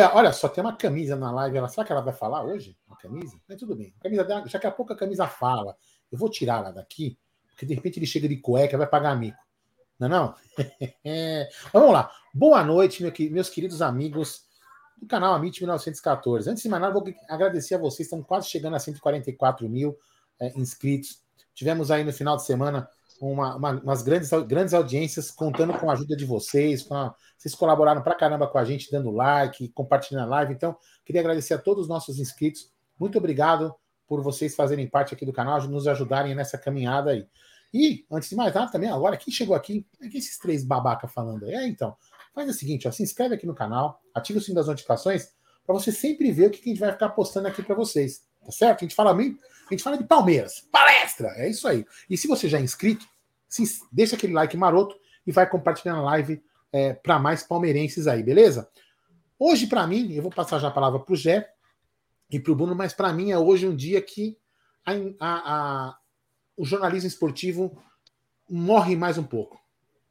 Dia! Olha só, tem uma camisa na live. Ela, será que ela vai falar hoje? Uma camisa? Mas tudo bem. A camisa dela, daqui a pouco a camisa fala. Eu vou tirar ela daqui, porque de repente ele chega de cueca vai pagar mico. Não é não? Vamos lá. Boa noite, meu, meus queridos amigos do canal Amit 1914. Antes de mais nada, vou agradecer a vocês. Estão quase chegando a 144 mil é, inscritos. Tivemos aí no final de semana uma, uma, umas grandes, grandes audiências, contando com a ajuda de vocês. A, vocês colaboraram pra caramba com a gente, dando like, compartilhando a live. Então, queria agradecer a todos os nossos inscritos. Muito obrigado por vocês fazerem parte aqui do canal, nos ajudarem nessa caminhada aí. E, antes de mais nada, também, agora, quem chegou aqui? É que esses três babaca falando aí? É, então, faz o seguinte, ó, se inscreve aqui no canal, ativa o sininho das notificações, para você sempre ver o que a gente vai ficar postando aqui para vocês. Tá certo? A gente fala a gente fala de Palmeiras. Palestra! É isso aí. E se você já é inscrito, se, deixa aquele like maroto e vai compartilhando a live é, para mais palmeirenses aí, beleza? Hoje, para mim, eu vou passar já a palavra para o Jé e para o Bruno, mas para mim é hoje um dia que a, a, a, o jornalismo esportivo morre mais um pouco.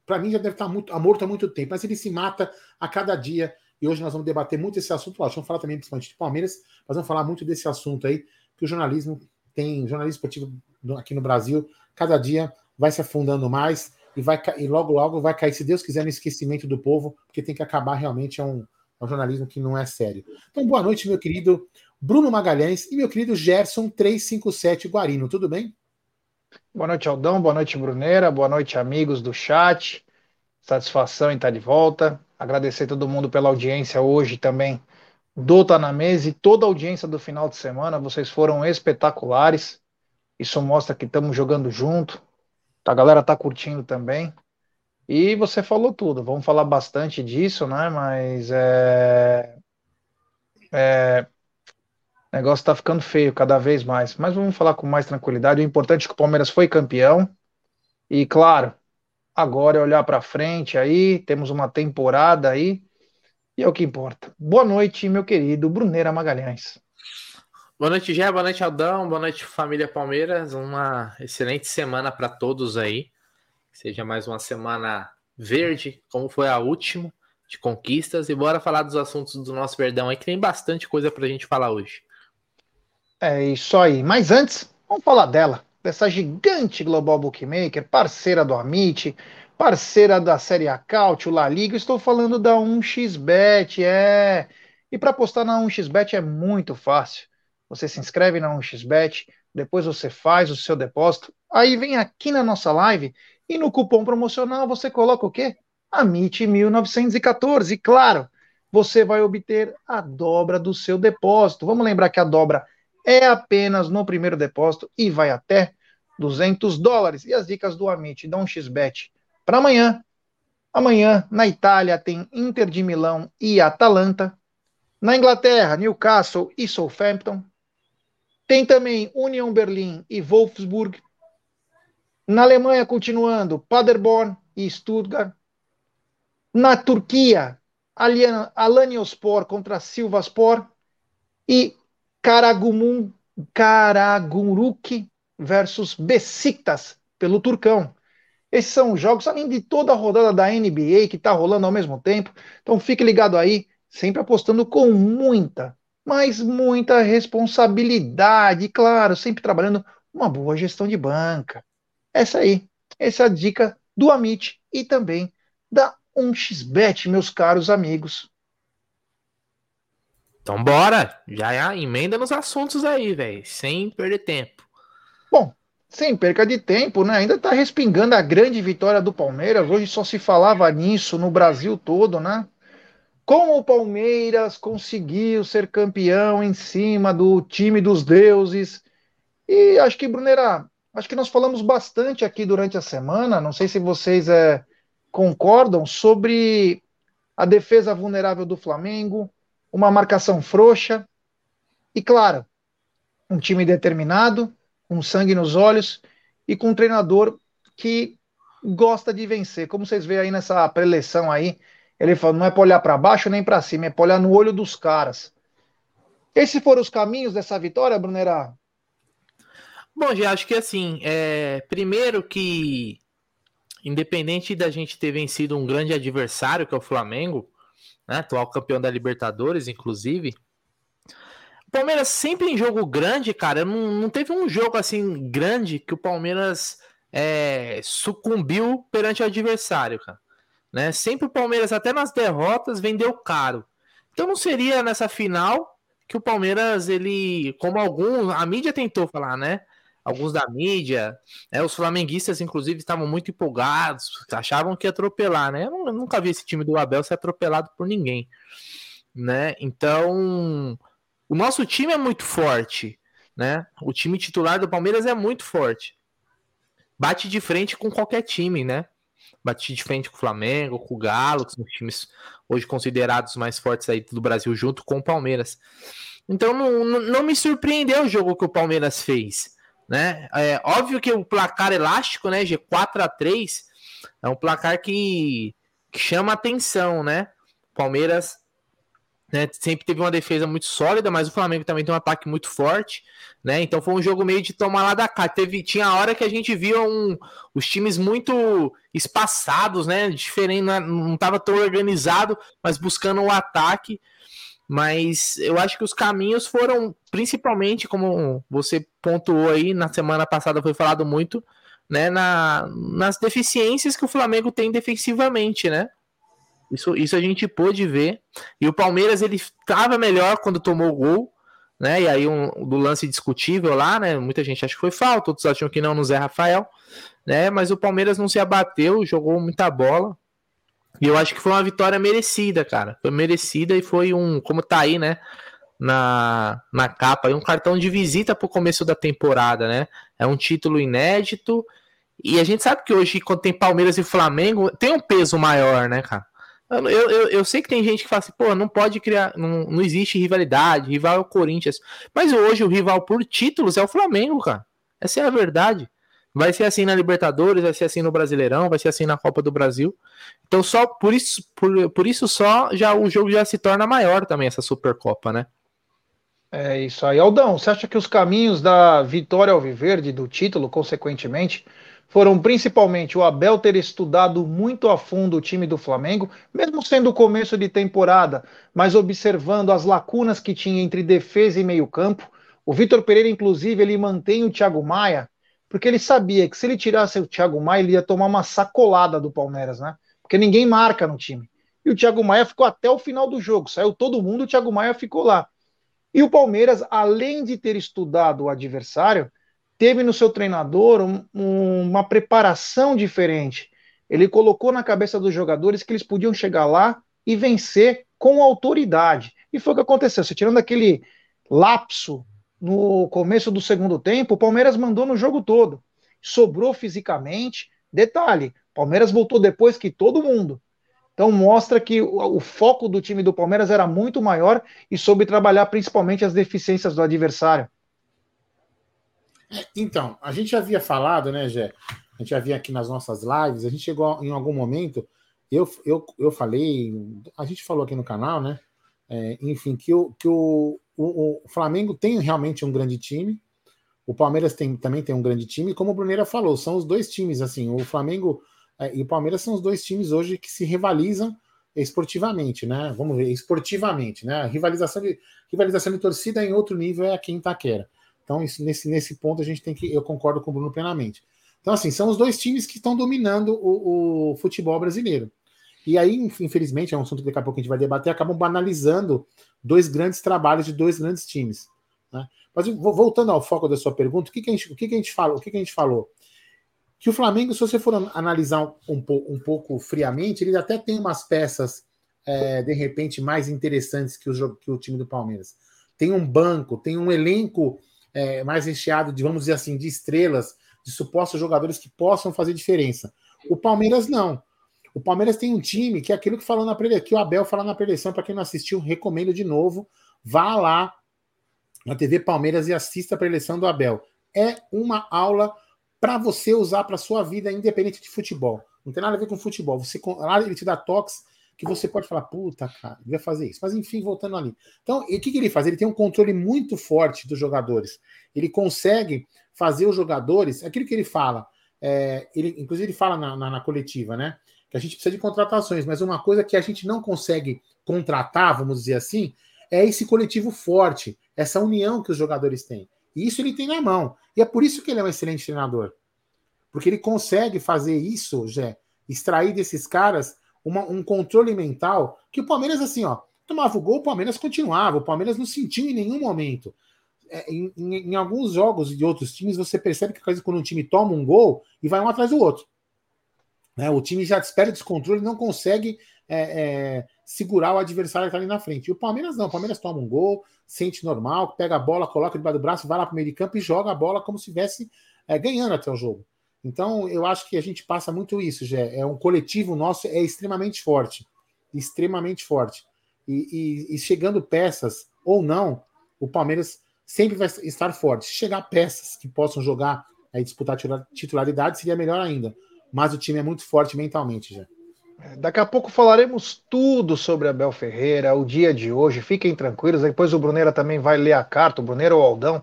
Para mim já deve estar tá muito, morto há muito tempo, mas ele se mata a cada dia. E hoje nós vamos debater muito esse assunto. Lógico, vamos falar também principalmente de Palmeiras, mas vamos falar muito desse assunto aí, que o jornalismo tem, jornalismo esportivo aqui no Brasil, cada dia vai se afundando mais e, vai, e logo, logo vai cair, se Deus quiser, no esquecimento do povo, porque tem que acabar realmente. É um, é um jornalismo que não é sério. Então, boa noite, meu querido Bruno Magalhães e meu querido Gerson 357 Guarino. Tudo bem? Boa noite, Aldão. Boa noite, Bruneira. Boa noite, amigos do chat. Satisfação em estar de volta. Agradecer todo mundo pela audiência hoje também do Tá na Mesa e toda a audiência do final de semana. Vocês foram espetaculares. Isso mostra que estamos jogando junto. A galera tá curtindo também. E você falou tudo. Vamos falar bastante disso, né? Mas é, é... o negócio tá ficando feio cada vez mais. Mas vamos falar com mais tranquilidade. O importante é que o Palmeiras foi campeão. E claro, agora é olhar para frente aí. Temos uma temporada aí e é o que importa. Boa noite, meu querido Bruneira Magalhães. Boa noite, Gé. Boa noite, Aldão. Boa noite, família Palmeiras. Uma excelente semana para todos aí. seja mais uma semana verde, como foi a última, de conquistas. E bora falar dos assuntos do nosso Verdão aí, que tem bastante coisa para a gente falar hoje. É isso aí. Mas antes, vamos falar dela, dessa gigante Global Bookmaker, parceira do Amit, parceira da Série A Cautio, La Liga, estou falando da 1xBet, é. E para apostar na 1xBet é muito fácil. Você se inscreve na 1xBet, depois você faz o seu depósito, aí vem aqui na nossa live e no cupom promocional você coloca o quê? AMIT 1914. E claro, você vai obter a dobra do seu depósito. Vamos lembrar que a dobra é apenas no primeiro depósito e vai até 200 dólares. E as dicas do Amit, dá um xbet para amanhã. Amanhã, na Itália, tem Inter de Milão e Atalanta. Na Inglaterra, Newcastle e Southampton. Tem também Union Berlim e Wolfsburg. Na Alemanha, continuando, Paderborn e Stuttgart. Na Turquia, Alanyaspor contra Silvaspor. E Karagumun, Karagumruk versus Besiktas, pelo Turcão. Esses são os jogos, além de toda a rodada da NBA que está rolando ao mesmo tempo. Então fique ligado aí, sempre apostando com muita, mas muita responsabilidade. Claro, sempre trabalhando uma boa gestão de banca. Essa aí, essa é a dica do Amit e também da 1xBet, meus caros amigos. Então bora, já emenda nos assuntos aí, velho, sem perder tempo. Bom, sem perca de tempo, né? Ainda está respingando a grande vitória do Palmeiras. Hoje só se falava nisso no Brasil todo, né? Como o Palmeiras conseguiu ser campeão em cima do time dos deuses. E acho que, Brunera, acho que nós falamos bastante aqui durante a semana. Não sei se vocês é, concordam sobre a defesa vulnerável do Flamengo, uma marcação frouxa. E, claro, um time determinado, com sangue nos olhos e com um treinador que gosta de vencer. Como vocês veem aí nessa preleção aí, ele falou, não é para olhar para baixo nem para cima, é para olhar no olho dos caras. Esses foram os caminhos dessa vitória, Brunerá? Bom, já acho que assim, é, primeiro que independente da gente ter vencido um grande adversário, que é o Flamengo, né? Atual campeão da Libertadores, inclusive. O Palmeiras sempre em jogo grande, cara, não, não teve um jogo assim grande que o Palmeiras é, sucumbiu perante o adversário, cara. Né? Sempre o Palmeiras, até nas derrotas, vendeu caro. Então não seria nessa final que o Palmeiras, ele, como alguns, a mídia tentou falar, né? Alguns da mídia, né, os flamenguistas, inclusive, estavam muito empolgados, achavam que ia atropelar, né? Eu, nunca vi esse time do Abel ser atropelado por ninguém, né? Então, o nosso time é muito forte, né? O time titular do Palmeiras é muito forte. Bate de frente com qualquer time, né? Bate de frente com o Flamengo, com o Galo, que são os times hoje considerados mais fortes aí do Brasil, junto com o Palmeiras. Então não, não me surpreendeu o jogo que o Palmeiras fez. Né? É óbvio que o placar elástico, né? G 4 a 3 é um placar que, que chama atenção, né? Palmeiras né, sempre teve uma defesa muito sólida, mas o Flamengo também tem um ataque muito forte, né? Então foi um jogo meio de tomar lá da cá. Teve, tinha hora que a gente via um, os times muito espaçados, né? Diferente, não estava tão organizado, mas buscando o um ataque. Mas eu acho que os caminhos foram, principalmente, como você pontuou aí, na semana passada foi falado muito, né? Na, nas deficiências que o Flamengo tem defensivamente, né? Isso, isso a gente pôde ver. E o Palmeiras ele estava melhor quando tomou o gol, né? E aí um do lance discutível lá, né? Muita gente acha que foi falta, outros acham que não no Zé Rafael, né? Mas o Palmeiras não se abateu, jogou muita bola. E eu acho que foi uma vitória merecida, cara. Foi merecida e foi um, como tá aí, né? Na, na capa, um cartão de visita pro começo da temporada, né? É um título inédito. E a gente sabe que hoje, quando tem Palmeiras e Flamengo, tem um peso maior, né, cara? Eu, eu, eu, sei que tem gente que fala assim, pô, não pode criar, não, não existe rivalidade, rival é o Corinthians. Mas hoje o rival por títulos é o Flamengo, cara. Essa é a verdade. Vai ser assim na Libertadores, vai ser assim no Brasileirão, vai ser assim na Copa do Brasil. Então só por isso, por, por isso só já o jogo já se torna maior também essa Supercopa, né? É isso aí. Aldão, você acha que os caminhos da vitória ao Viverde, do título, consequentemente, foram principalmente o Abel ter estudado muito a fundo o time do Flamengo, mesmo sendo o começo de temporada, mas observando as lacunas que tinha entre defesa e meio-campo. O Vitor Pereira, inclusive, ele mantém o Thiago Maia, porque ele sabia que se ele tirasse o Thiago Maia, ele ia tomar uma sacolada do Palmeiras, né? Porque ninguém marca no time. E o Thiago Maia ficou até o final do jogo, saiu todo mundo, o Thiago Maia ficou lá. E o Palmeiras, além de ter estudado o adversário, teve no seu treinador um, um, uma preparação diferente. Ele colocou na cabeça dos jogadores que eles podiam chegar lá e vencer com autoridade. E foi o que aconteceu. Se tirando aquele lapso no começo do segundo tempo, o Palmeiras mandou no jogo todo. Sobrou fisicamente. Detalhe: Palmeiras voltou depois que todo mundo. Então mostra que o, o, foco do time do Palmeiras era muito maior e soube trabalhar principalmente as deficiências do adversário. Então, a gente havia falado, né, Gé? A gente havia aqui nas nossas lives, a gente chegou em algum momento, eu, eu, eu falei, a gente falou aqui no canal, né? É, enfim, que, o, que o, o, o, Flamengo tem realmente um grande time, o Palmeiras tem, também tem um grande time, como o Bruneira falou, são os dois times, assim, o Flamengo é, e o Palmeiras são os dois times hoje que se rivalizam esportivamente, né? Vamos ver, esportivamente, né? Rivalização de, rivalização de torcida em outro nível é aqui em Itaquera. Então, isso, nesse, nesse ponto, a gente tem que. Eu concordo com o Bruno plenamente. Então, assim, são os dois times que estão dominando o, o futebol brasileiro. E aí, infelizmente, é um assunto que daqui a pouco a gente vai debater, acabam banalizando dois grandes trabalhos de dois grandes times. Né? Mas voltando ao foco da sua pergunta, o que, que, a, gente, o que, que a gente falou? O que, que a gente falou? Que o Flamengo, se você for analisar um, um pouco friamente, ele até tem umas peças, é, de repente, mais interessantes que o, que o time do Palmeiras. Tem um banco, tem um elenco é, mais recheado de, vamos dizer assim, de estrelas, de supostos jogadores que possam fazer diferença. O Palmeiras não. O Palmeiras tem um time que é aquilo que falou na preleção, que o Abel falou na preleção, para quem não assistiu, recomendo de novo, vá lá na TV Palmeiras e assista a preleção do Abel. É uma aula para você usar para sua vida, independente de futebol. Não tem nada a ver com futebol. Você lá ele te dá toques que você pode falar, puta, cara, ele vai fazer isso. Mas enfim, voltando ali. Então, o que, que ele faz? Ele tem um controle muito forte dos jogadores. Ele consegue fazer os jogadores, aquilo que ele fala, é, ele, inclusive ele fala na, na, na, coletiva, né? Que a gente precisa de contratações, mas uma coisa que a gente não consegue contratar, vamos dizer assim, é esse coletivo forte, essa união que os jogadores têm. E isso ele tem na mão. E é por isso que ele é um excelente treinador. Porque ele consegue fazer isso, já extrair desses caras uma, um controle mental que o Palmeiras, assim, ó, tomava o gol, o Palmeiras continuava, o Palmeiras não sentiu em nenhum momento. É, em, em, em, alguns jogos de outros times, você percebe que quando um time toma um gol e vai um atrás do outro. Né? O time já espera descontrole não consegue é, é, segurar o adversário que está ali na frente. E o Palmeiras não, o Palmeiras toma um gol, sente normal, pega a bola, coloca debaixo do braço, vai lá para o meio de campo e joga a bola como se estivesse é, ganhando até o jogo. Então, eu acho que a gente passa muito isso, já é um coletivo nosso é extremamente forte, extremamente forte. E, e, e, chegando peças ou não, o Palmeiras sempre vai estar forte. Se chegar peças que possam jogar e disputar titularidade, seria melhor ainda. Mas o time é muito forte mentalmente já. Daqui a pouco falaremos tudo sobre Abel Ferreira, o dia de hoje. Fiquem tranquilos. Depois o Bruneira também vai ler a carta, o Bruneira ou o Aldão.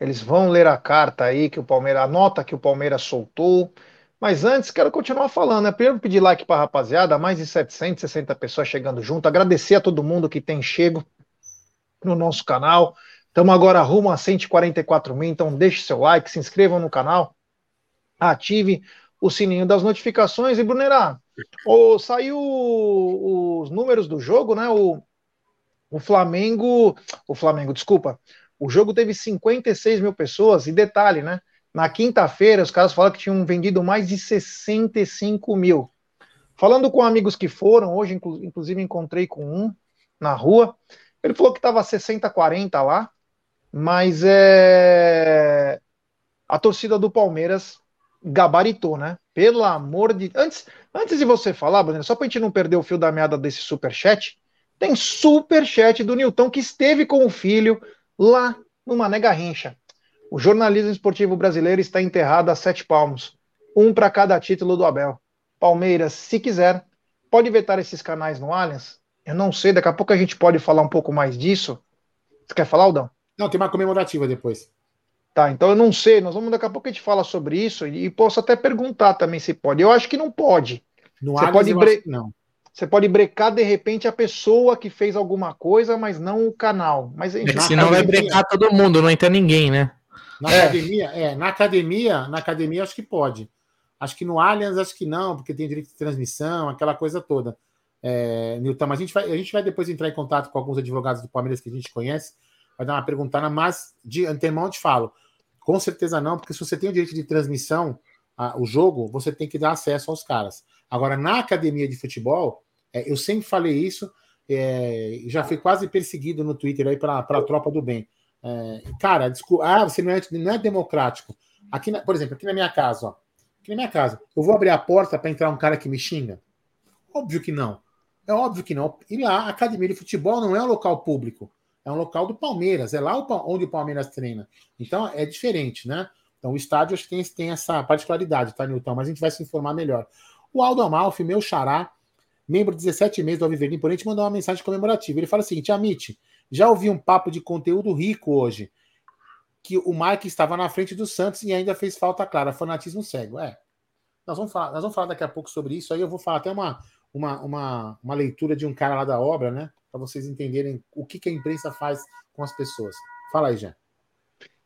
Eles vão ler a carta aí que o Palmeiras, a nota que o Palmeiras soltou. Mas antes, quero continuar falando, né? Primeiro pedir like para a rapaziada, mais de 760 pessoas chegando junto. Agradecer a todo mundo que tem chego no nosso canal. Estamos agora rumo a 144 mil, então deixe seu like, se inscrevam no canal, ative o sininho das notificações. E, Brunerá, oh, saiu os números do jogo, né? O, o Flamengo, o Flamengo, desculpa, o jogo teve 56 mil pessoas, e detalhe, né? Na quinta-feira, os caras falaram que tinham vendido mais de 65 mil. Falando com amigos que foram, hoje, inclusive, encontrei com um na rua. Ele falou que estava 60-40 lá, mas é... a torcida do Palmeiras gabaritou, né? Pelo amor de. Antes, antes de você falar, Bruno, só para a gente não perder o fio da meada desse super chat, tem super chat do Nilton que esteve com o filho lá no Mané Garrincha. O jornalismo esportivo brasileiro está enterrado a sete palmos, um para cada título do Abel. Palmeiras, se quiser, pode vetar esses canais no Allianz? Eu não sei, daqui a pouco a gente pode falar um pouco mais disso. Você quer falar, Aldão? Não, tem uma comemorativa depois. Tá, então eu não sei, nós vamos daqui a pouco a gente fala sobre isso e posso até perguntar também se pode. Eu acho que não pode. No Você pode bre... não. Você pode brecar de repente a pessoa que fez alguma coisa, mas não o canal. Mas enfim, é senão vai brecar todo mundo, não entra ninguém, né? Na é. academia, é, na academia, na academia acho que pode. Acho que no Allianz acho que não, porque tem direito de transmissão, aquela coisa toda. É, Nilton, mas a gente, vai, a gente vai depois entrar em contato com alguns advogados do Palmeiras que a gente conhece, vai dar uma perguntada, mas de antemão eu te falo, com certeza não, porque se você tem o direito de transmissão, a, o jogo, você tem que dar acesso aos caras. Agora, na academia de futebol, é, eu sempre falei isso, é, já fui quase perseguido no Twitter aí para a tropa do bem. É, cara, desculpa, ah, você não é, não é democrático. Aqui, na, por exemplo, aqui na minha casa, ó, aqui na minha casa, eu vou abrir a porta para entrar um cara que me xinga? Óbvio que não. É óbvio que não. E lá, a academia de futebol não é um local público, é um local do Palmeiras, é lá onde o Palmeiras treina. Então é diferente, né? Então o estádio acho que tem, tem essa particularidade, tá, Nilton? Mas a gente vai se informar melhor. O Aldo Amalfi, meu xará, membro de 17 meses do Alviverdim Imponente, mandou uma mensagem comemorativa. Ele fala o seguinte: Amit, já ouvi um papo de conteúdo rico hoje, que o Mike estava na frente do Santos e ainda fez falta clara, fanatismo cego. É. Nós vamos falar, nós vamos falar daqui a pouco sobre isso. Aí eu vou falar até uma, uma, uma, uma leitura de um cara lá da obra, né? Para vocês entenderem o que, que a imprensa faz com as pessoas. Fala aí, Jean.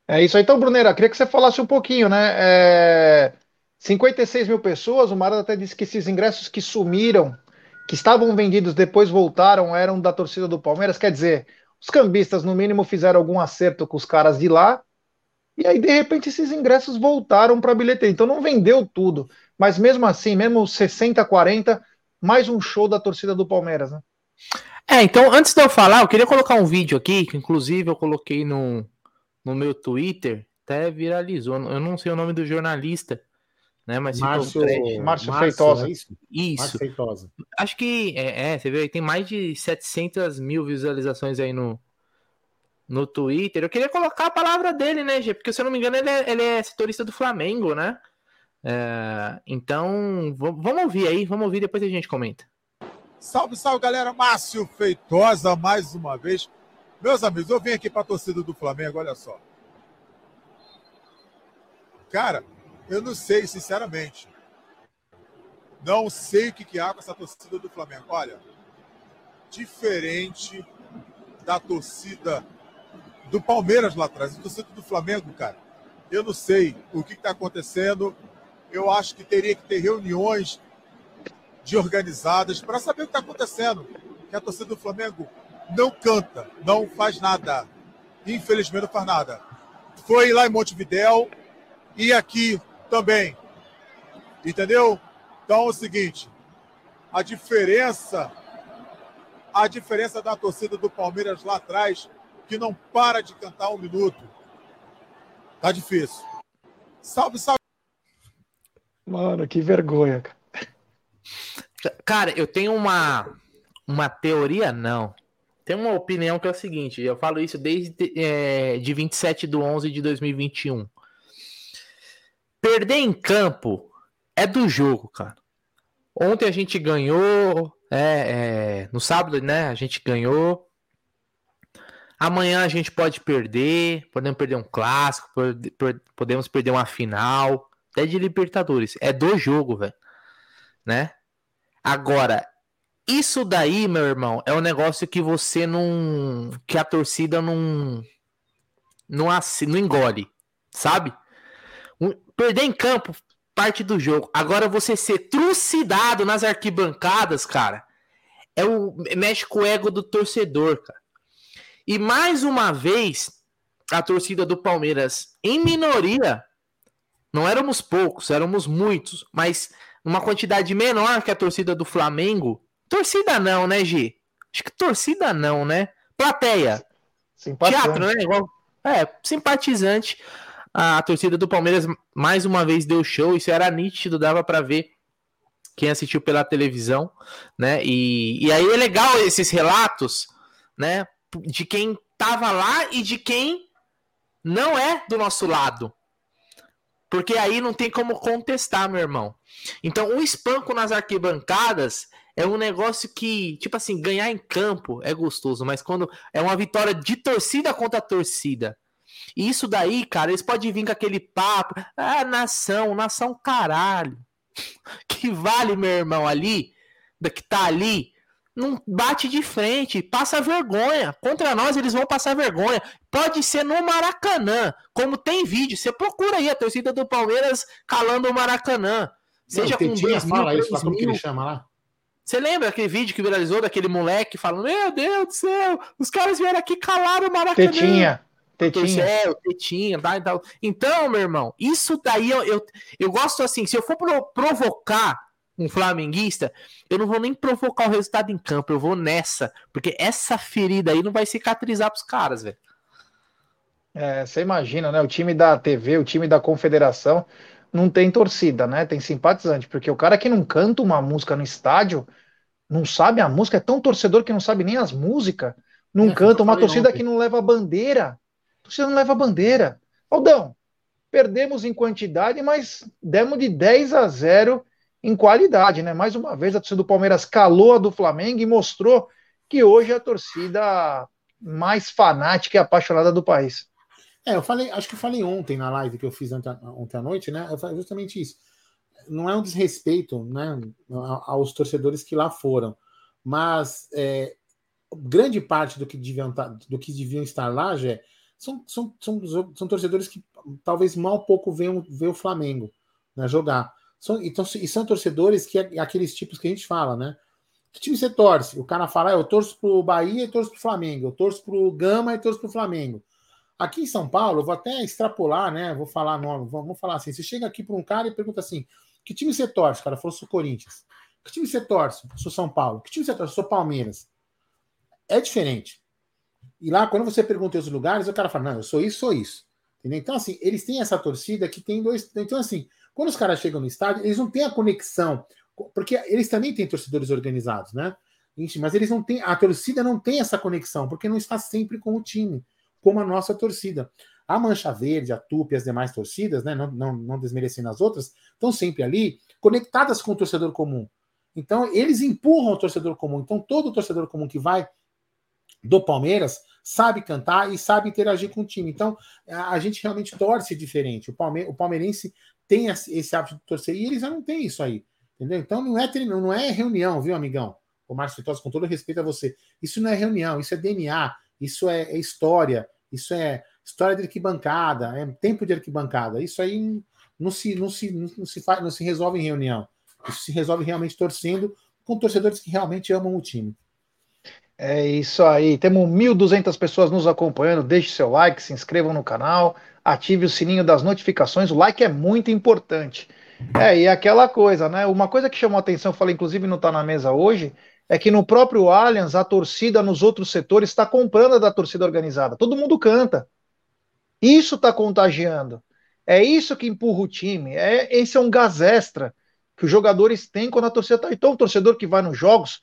É isso aí. Então, Brunera, queria que você falasse um pouquinho, né? É... 56 mil pessoas, o Marada até disse que esses ingressos que sumiram que estavam vendidos depois voltaram eram da torcida do Palmeiras. Quer dizer, os cambistas, no mínimo, fizeram algum acerto com os caras de lá. E aí, de repente, esses ingressos voltaram para a bilheteria. Então não vendeu tudo. Mas mesmo assim, mesmo 60, 40, mais um show da torcida do Palmeiras, né? É, então, antes de eu falar, eu queria colocar um vídeo aqui, que inclusive eu coloquei no, no meu Twitter, até viralizou. Eu não sei o nome do jornalista, né? Mas Márcio, Márcio, Márcio Feitosa. Isso. isso. Feitosa. Acho que é, é, você vê, tem mais de 700 mil visualizações aí no, no Twitter. Eu queria colocar a palavra dele, né, Gê? Porque se eu não me engano, ele é, ele é setorista do Flamengo, né? É, então, vamos ouvir aí, vamos ouvir, depois a gente comenta. Salve, salve, galera. Márcio Feitosa, mais uma vez. Meus amigos, eu vim aqui para a torcida do Flamengo, olha só. Cara, eu não sei, sinceramente. Não sei o que, que há com essa torcida do Flamengo. Olha, diferente da torcida do Palmeiras lá atrás. A torcida do Flamengo, cara, eu não sei o que está acontecendo. Eu acho que teria que ter reuniões de organizadas para saber o que está acontecendo. Que a torcida do Flamengo não canta, não faz nada. Infelizmente não faz nada. Foi lá em Montevidéu e aqui também. Entendeu? Então é o seguinte, a diferença a diferença da torcida do Palmeiras lá atrás, que não para de cantar um minuto. Tá difícil. Salve, salve. Mano, que vergonha, cara. Cara, eu tenho uma, uma teoria, não. Tem uma opinião que é o seguinte: eu falo isso desde é, de 27 de 11 de 2021. Perder em campo é do jogo, cara. Ontem a gente ganhou, é, é, no sábado, né? A gente ganhou. Amanhã a gente pode perder, podemos perder um clássico, podemos perder uma final, até de Libertadores. É do jogo, velho. Né? Agora, isso daí, meu irmão, é um negócio que você não. que a torcida não. não, não engole, sabe? Perder em campo parte do jogo. Agora você ser trucidado nas arquibancadas, cara, é o mexe com o ego do torcedor, cara. E mais uma vez, a torcida do Palmeiras, em minoria, não éramos poucos, éramos muitos, mas uma quantidade menor que a torcida do Flamengo. Torcida não, né, Gi? Acho que torcida não, né? Plateia. Teatro, né? Igual, é, simpatizante. A, a torcida do Palmeiras mais uma vez deu show, isso era nítido, dava para ver quem assistiu pela televisão, né? E, e aí é legal esses relatos, né? De quem tava lá e de quem não é do nosso lado. Porque aí não tem como contestar, meu irmão. Então, o espanco nas arquibancadas é um negócio que, tipo assim, ganhar em campo é gostoso, mas quando é uma vitória de torcida contra torcida. E isso daí, cara, eles podem vir com aquele papo, ah, nação, nação caralho. Que vale, meu irmão, ali, que tá ali, não bate de frente, passa vergonha. Contra nós eles vão passar vergonha. Pode ser no Maracanã, como tem vídeo. Você procura aí a torcida do Palmeiras calando o Maracanã. Seja não, com dois mil, fala isso, como que ele chama lá? Você lembra aquele vídeo que viralizou daquele moleque falando: Meu Deus do céu, os caras vieram aqui calar o Maracanã. Tetinha. Tetinha. É, tetinha, tá, tá. Então, meu irmão, isso daí eu, eu, eu gosto assim: se eu for provocar um flamenguista, eu não vou nem provocar o resultado em campo, eu vou nessa, porque essa ferida aí não vai cicatrizar pros caras, velho. É, você imagina, né? O time da TV, o time da Confederação não tem torcida, né? Tem simpatizante, porque o cara que não canta uma música no estádio, não sabe a música, é tão torcedor que não sabe nem as músicas, não é, canta, uma torcida ontem. que não leva bandeira. A torcida não leva bandeira. Aldão, perdemos em quantidade, mas demos de 10 a 0 em qualidade, né? Mais uma vez a torcida do Palmeiras calou a do Flamengo e mostrou que hoje é a torcida mais fanática e apaixonada do país. É, eu falei, acho que eu falei ontem na live que eu fiz ontem, ontem à noite, né? Eu falei justamente isso. Não é um desrespeito, né, aos torcedores que lá foram, mas é, grande parte do que deviam, tá, do que deviam estar lá, já são, são, são, são torcedores que talvez mal pouco veem, veem o Flamengo né, jogar. São, então, e são torcedores que é aqueles tipos que a gente fala, né? Que time você torce? O cara fala, ah, eu torço pro Bahia e torço pro Flamengo, eu torço pro Gama e torço pro Flamengo. Aqui em São Paulo, eu vou até extrapolar, né? Vou falar nome, vamos falar assim. Você chega aqui para um cara e pergunta assim: que time você torce? O cara falou, sou Corinthians. Que time você torce? Sou São Paulo. Que time você torce? Sou Palmeiras. É diferente. E lá, quando você pergunta outros lugares, o cara fala: não, eu sou isso, sou isso. Entendeu? Então, assim, eles têm essa torcida que tem dois. Então, assim, quando os caras chegam no estádio, eles não têm a conexão, porque eles também têm torcedores organizados, né? Mas eles não têm, a torcida não tem essa conexão, porque não está sempre com o time, como a nossa torcida. A Mancha Verde, a Tupi as demais torcidas, né, não, não, não desmerecendo as outras, estão sempre ali conectadas com o torcedor comum. Então, eles empurram o torcedor comum. Então, todo torcedor comum que vai do Palmeiras sabe cantar e sabe interagir com o time. Então, a, gente realmente torce diferente. O, Palme o palmeirense tem esse hábito de torcer e eles já não têm isso aí. Entendeu? Então não é, não é reunião, viu, amigão? o Márcio Feitosa, com todo respeito a você, isso não é reunião, isso é DNA, isso é, é história, isso é história de arquibancada, é tempo de arquibancada. Isso aí não se, não se, não se, faz, não se resolve em reunião. Isso se resolve realmente torcendo com torcedores que realmente amam o time. É isso aí. Temos 1.200 pessoas nos acompanhando. Deixe seu like, se inscrevam no canal, ative o sininho das notificações. O like é muito importante. É, e aquela coisa, né? Uma coisa que chamou atenção, falei, inclusive não está na mesa hoje, é que no próprio Allianz, a torcida nos outros setores está comprando a da torcida organizada. Todo mundo canta. Isso está contagiando. É isso que empurra o time. É, esse é um gás extra que os jogadores têm quando a torcida está. Então, o torcedor que vai nos jogos,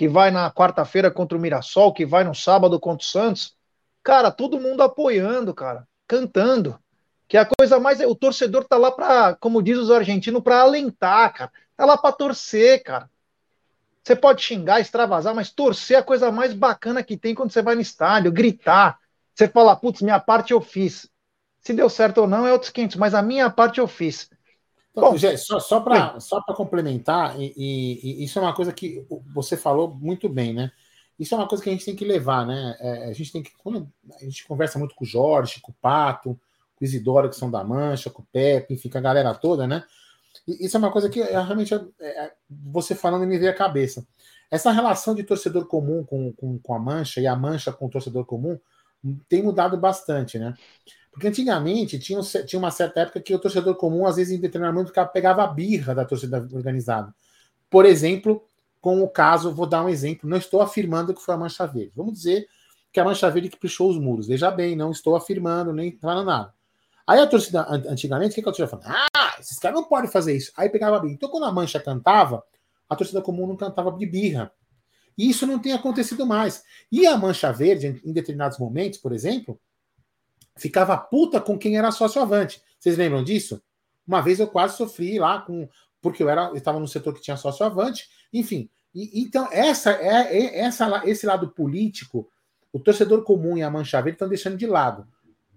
que vai na quarta-feira contra o Mirassol, que vai no sábado contra o Santos, cara, todo mundo apoiando, cara, cantando. Que é a coisa mais. O torcedor tá lá para, como diz os argentinos, para alentar, cara. Tá lá para torcer, cara. Você pode xingar, extravasar, mas torcer é a coisa mais bacana que tem quando você vai no estádio, gritar. Você fala, putz, minha parte eu fiz. Se deu certo ou não é outros 500, mas a minha parte eu fiz. Bom, Gê, só, só para só complementar, e, e, e, isso é uma coisa que você falou muito bem, né? Isso é uma coisa que a gente tem que levar, né? É, a gente tem que. Quando a gente conversa muito com o Jorge, com o Pato, com o Isidoro, que são da Mancha, com o Pepe, enfim, com a galera toda, né? E isso é uma coisa que é, realmente é, é, você falando me veio à cabeça. Essa relação de torcedor comum com, com, com a Mancha e a Mancha com o torcedor comum tem mudado bastante, né? Porque antigamente tinha, tinha uma certa época que o torcedor comum, às vezes, em determinado momento, pegava a birra da torcida organizada. Por exemplo, com o caso, vou dar um exemplo, não estou afirmando que foi a Mancha Verde. Vamos dizer que a Mancha Verde que puxou os muros. Veja bem, não estou afirmando, nem falando nada. Aí a torcida, antigamente, o que, que a torcida falava? Ah, esses caras não podem fazer isso. Aí pegava birra. Então, quando a Mancha cantava, a torcida comum não cantava de birra. E isso não tem acontecido mais. E a Mancha Verde, em determinados momentos, por exemplo, ficava puta com quem era sócio avante. Vocês lembram disso? Uma vez eu quase sofri lá com. Porque eu era, estava no setor que tinha sócio avante, enfim. E, então, essa é, é essa, esse lado político, o torcedor comum e a Mancha Verde estão deixando de lado.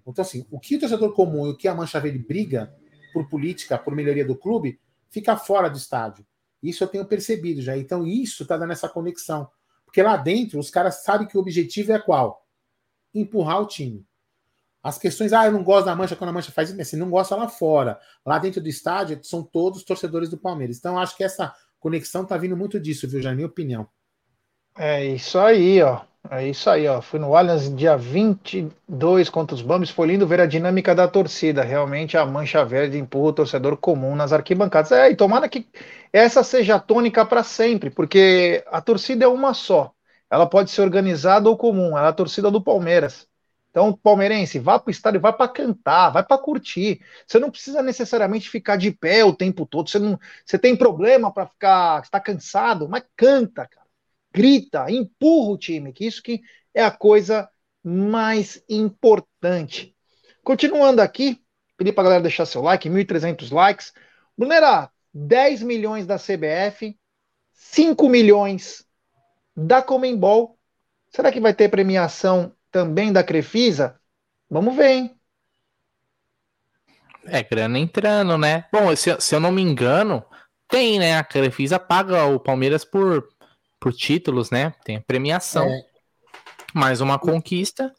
Então, assim, o que o torcedor comum e o que a Mancha Verde briga por política, por melhoria do clube, fica fora do estádio. Isso eu tenho percebido já. Então, isso está dando essa conexão. Porque lá dentro, os caras sabem que o objetivo é qual? Empurrar o time. As questões, ah, eu não gosto da Mancha quando a Mancha faz isso, assim, não gosta lá fora. Lá dentro do estádio são todos torcedores do Palmeiras. Então, acho que essa conexão tá vindo muito disso, viu, já é minha opinião. É isso aí, ó. É isso aí, ó. Fui no Allianz dia 22 contra os Bambis. Foi lindo ver a dinâmica da torcida. Realmente a mancha verde empurra o torcedor comum nas arquibancadas. É, e tomara que essa seja a tônica para sempre, porque a torcida é uma só. Ela pode ser organizada ou comum. Ela é a torcida do Palmeiras. Então, palmeirense, vá para o estádio, vai para cantar, vai para curtir. Você não precisa necessariamente ficar de pé o tempo todo. Você não, você tem problema para ficar, está cansado, mas canta, cara. Grita, empurra o time, que isso que é a coisa mais importante. Continuando aqui, pedi para a galera deixar seu like, 1.300 likes. Brunera, 10 milhões da CBF, 5 milhões da Comembol. Será que vai ter premiação também da Crefisa, vamos ver, hein? É, grana entrando, né? Bom, se, se eu não me engano, tem, né? A Crefisa paga o Palmeiras por, por títulos, né? Tem a premiação. É. Mais uma conquista,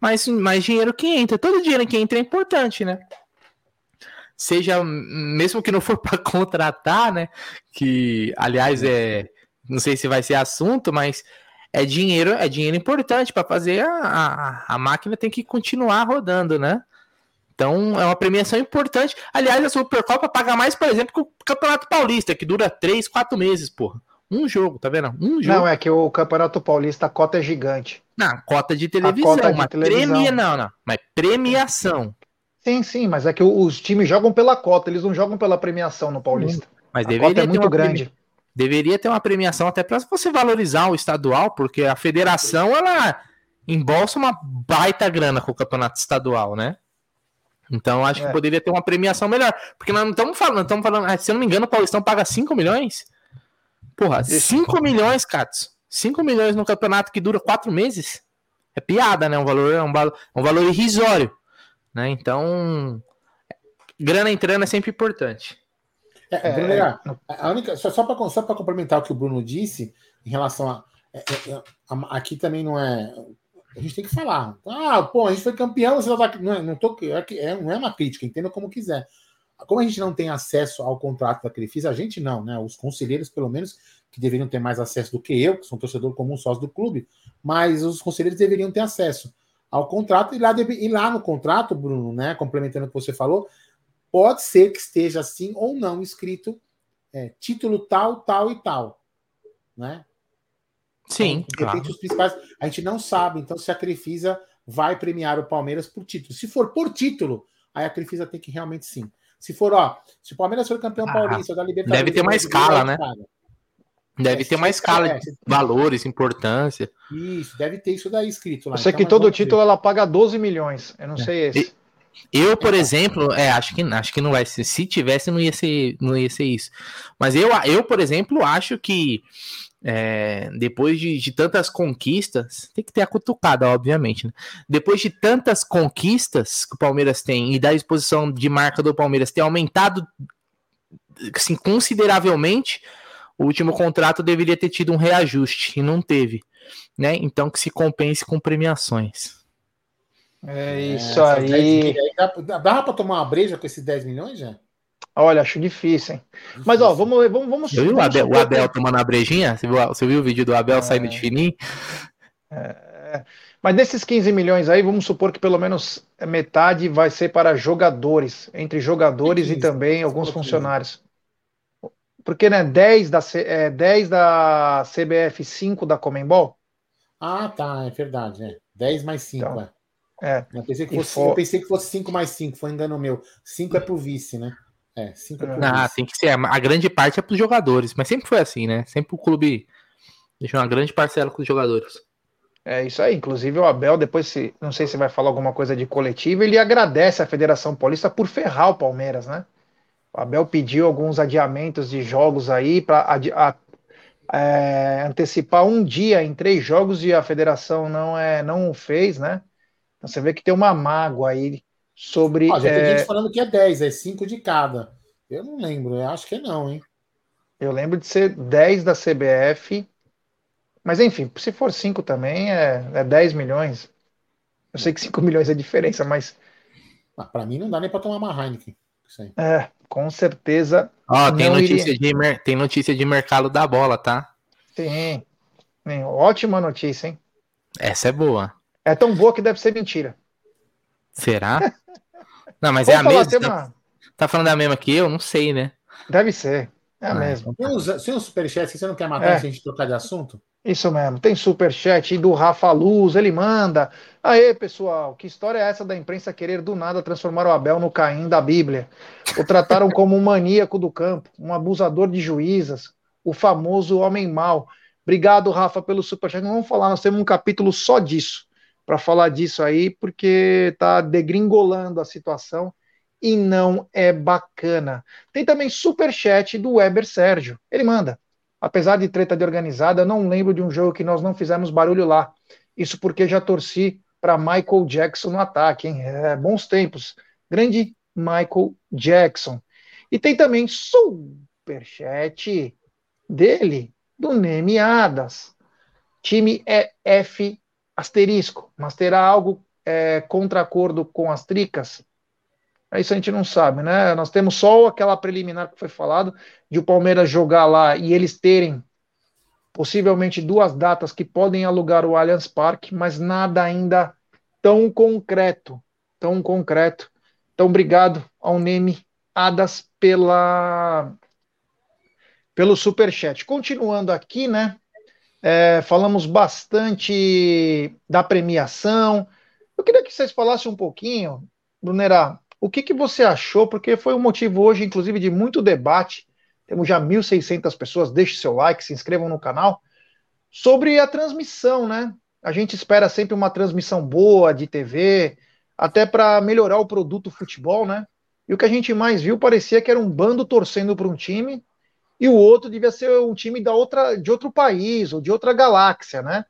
mais, mais dinheiro que entra. Todo dinheiro que entra é importante, né? Seja, mesmo que não for para contratar, né? Que, aliás, é. Não sei se vai ser assunto, mas é dinheiro, é dinheiro importante para fazer a, a, a, máquina tem que continuar rodando, né? Então é uma premiação importante. Aliás, a Supercopa paga mais, por exemplo, que o Campeonato Paulista, que dura três, quatro meses, porra. Um jogo, tá vendo? Um jogo. Não, é que o Campeonato Paulista a cota é gigante. Não, cota de televisão, cota de televisão. Premia, não, não. Mas premiação. Sim, sim, mas é que os times jogam pela cota, eles não jogam pela premiação no Paulista. Mas a deveria cota é muito grande. Deveria ter uma premiação até para você valorizar o estadual, porque a federação ela embolsa uma baita grana com o campeonato estadual, né? Então acho é. que poderia ter uma premiação melhor. Porque nós não estamos falando, estamos falando, ah, se eu não me engano, o Paulistão paga 5 milhões. Porra, 5 milhões, Catos. 5 milhões no campeonato que dura 4 meses. É piada, né? Um valor, é um, valor, um valor irrisório. Né? Então, grana entrando é sempre importante. É, é, Bruno, é, a única, só, só para complementar o que o Bruno disse, em relação a, é, é, é a, Aqui também não é. A gente tem que falar. Ah, pô, a gente foi campeão, você tá, não, não, tô, é, não é uma crítica, entenda como quiser. Como a gente não tem acesso ao contrato da Crefisa, a gente não, né? Os conselheiros, pelo menos, que deveriam ter mais acesso do que eu, que sou um torcedor comum, sócio do clube, mas os conselheiros deveriam ter acesso ao contrato, e lá, e lá no contrato, Bruno, né, complementando o que você falou, pode ser que esteja assim ou não escrito é, título tal, tal e tal, né? Sim, então, claro. os principais, a gente não sabe, então, se a Crefisa vai premiar o Palmeiras por título. Se for por título, aí a Crefisa tem que realmente sim. Se for, ó, se o Palmeiras for campeão ah, paulista da Libertadores... Deve ter uma escala, né? Deve é, ter uma escala é, de valores, importância. Isso, deve ter isso daí escrito lá. Eu sei então, que todo título ela paga 12 milhões. Eu não é. sei esse. Eu, por exemplo, é, acho que acho que não vai ser. Se tivesse, não ia ser, não ia ser isso. Mas eu, eu por exemplo, acho que é, depois de, de, tantas conquistas, tem que ter a cutucada, obviamente. Né? Depois de tantas conquistas que o Palmeiras tem e da exposição de marca do Palmeiras ter aumentado assim, consideravelmente, o último contrato deveria ter tido um reajuste e não teve, né? Então que se compense com premiações. É isso é, aí. Dá, dá para tomar uma breja com esses 10 milhões já? Olha, acho difícil, hein? Difícil. Mas ó, vamos vamos vamos. Você viu o Abel, o Abel tomando a brejinha? Você viu, você viu o vídeo do Abel é... saindo de fininho? É... Mas desses 15 milhões aí, vamos supor que pelo menos metade vai ser para jogadores, entre jogadores e também alguns funcionários. Porque, né, 10 da, é, 10 da CBF, 5 da Comembol? Ah, tá, é verdade, é. 10 mais 5, então, é. É. Eu pensei, que fosse, for... eu pensei que fosse 5 mais 5, foi engano meu. 5 é pro vice, né? É, 5 é pro ah, vice. tem que ser. A grande parte é pros jogadores, mas sempre foi assim, né? Sempre o clube deixou uma grande parcela com os jogadores. É isso aí. Inclusive o Abel, depois, se, não sei se vai falar alguma coisa de coletivo, ele agradece a Federação Paulista por ferrar o Palmeiras, né? O Abel pediu alguns adiamentos de jogos aí para é, antecipar um dia em três jogos e a federação não é não fez, né? Então você vê que tem uma mágoa aí sobre. Ó, já é... tem gente falando que é 10, é 5 de cada. Eu não lembro, eu acho que é não, hein? Eu lembro de ser 10 da CBF, mas enfim, se for 5 também é, é 10 milhões. Eu sei que 5 milhões é diferença, mas. Ah, para mim não dá nem para tomar uma Heineken. É, com certeza. Ó, tem notícia, de, tem notícia de mercado da bola, tá? Tem. Ótima notícia, hein? Essa é boa. É tão boa que deve ser mentira. Será? Não, mas é a mesma. Tá, tá, falando da mesma que eu? Não sei, né? Deve ser. É a ah, mesma. Tem uns, tem superchat, você não quer matar é. se a gente trocar de assunto? Isso mesmo. Tem superchat do Rafa Luz, ele manda. Aê, pessoal, que história é essa da imprensa querer do nada transformar o Abel no Caim da Bíblia? O trataram como um maníaco do campo, um abusador de juízas, o famoso homem mau. Obrigado, Rafa, pelo superchat. Não vamos falar, nós temos um capítulo só disso, para falar disso aí, porque tá degringolando a situação e não é bacana. Tem também superchat do Weber Sérgio. Ele manda. Apesar de treta de organizada, não lembro de um jogo que nós não fizemos barulho lá. Isso porque já torci para Michael Jackson no ataque, hein? É, bons tempos. Grande Michael Jackson. E tem também superchat dele, do Nemiadas. Time é F asterisco, mas terá algo é, contra acordo com as tricas? Isso a gente não sabe, né? Nós temos só aquela preliminar que foi falado de o Palmeiras jogar lá e eles terem possivelmente duas datas que podem alugar o Allianz Parque, mas nada ainda tão concreto, tão concreto. Então, obrigado ao Neme Adas pela pelo super chat. Continuando aqui, né? É, falamos bastante da premiação. Eu queria que vocês falassem um pouquinho, Brunera, o que, que você achou? Porque foi um motivo hoje, inclusive, de muito debate. Temos já 1.600 pessoas. Deixe seu like, se inscrevam no canal. Sobre a transmissão, né? A gente espera sempre uma transmissão boa de TV, até para melhorar o produto futebol, né? E o que a gente mais viu parecia que era um bando torcendo para um time e o outro devia ser um time da outra, de outro país ou de outra galáxia, né?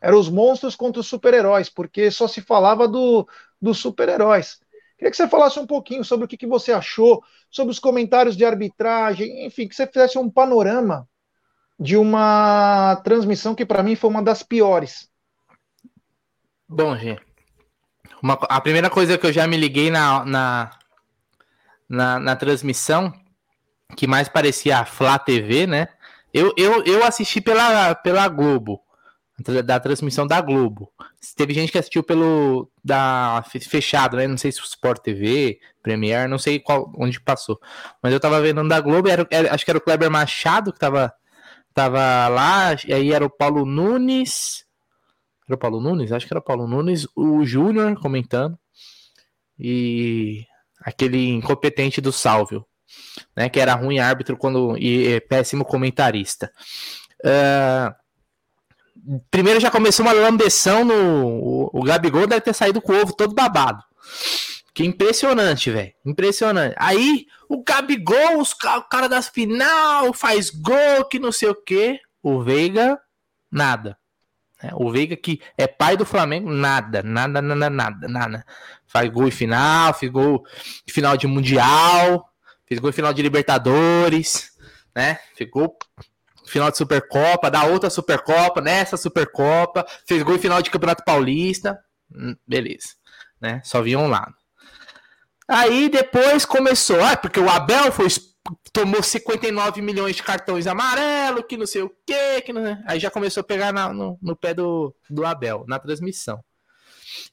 Eram os monstros contra os super-heróis, porque só se falava do, dos super-heróis. Queria que você falasse um pouquinho sobre o que, que você achou, sobre os comentários de arbitragem, enfim, que você fizesse um panorama de uma transmissão que para mim foi uma das piores. Bom, gente, uma, a primeira coisa que eu já me liguei na, na, na, na transmissão, que mais parecia a Flá TV, né? Eu, eu, eu assisti pela, pela Globo, da transmissão da Globo. Teve gente que assistiu pelo da fechado, né? Não sei se o Sport TV, Premiere, não sei qual onde passou. Mas eu tava vendo da Globo, era, era, acho que era o Kleber Machado que tava, tava lá, e aí era o Paulo Nunes. Era o Paulo Nunes? Acho que era o Paulo Nunes, o Júnior comentando. E aquele incompetente do Salvio, né? Que era ruim árbitro quando e, e péssimo comentarista. Uh, primeiro já começou uma lambeção no. O, o Gabigol deve ter saído com o ovo todo babado. Que impressionante, velho. Impressionante. Aí o Gabigol, os, o cara das final, faz gol, que não sei o que. O Veiga, nada. É, o Veiga, que é pai do Flamengo, nada, nada, nada, nada, nada. Faz gol em final, fez gol em final de Mundial, fez gol final de Libertadores, né? Gol final de Supercopa, da outra Supercopa, nessa Supercopa, fez gol em final de Campeonato Paulista, hum, beleza, né? Só vinha um lado. Aí depois começou, ah, porque o Abel foi tomou 59 milhões de cartões amarelo, que não sei o quê, que não... aí já começou a pegar na, no, no pé do, do Abel, na transmissão.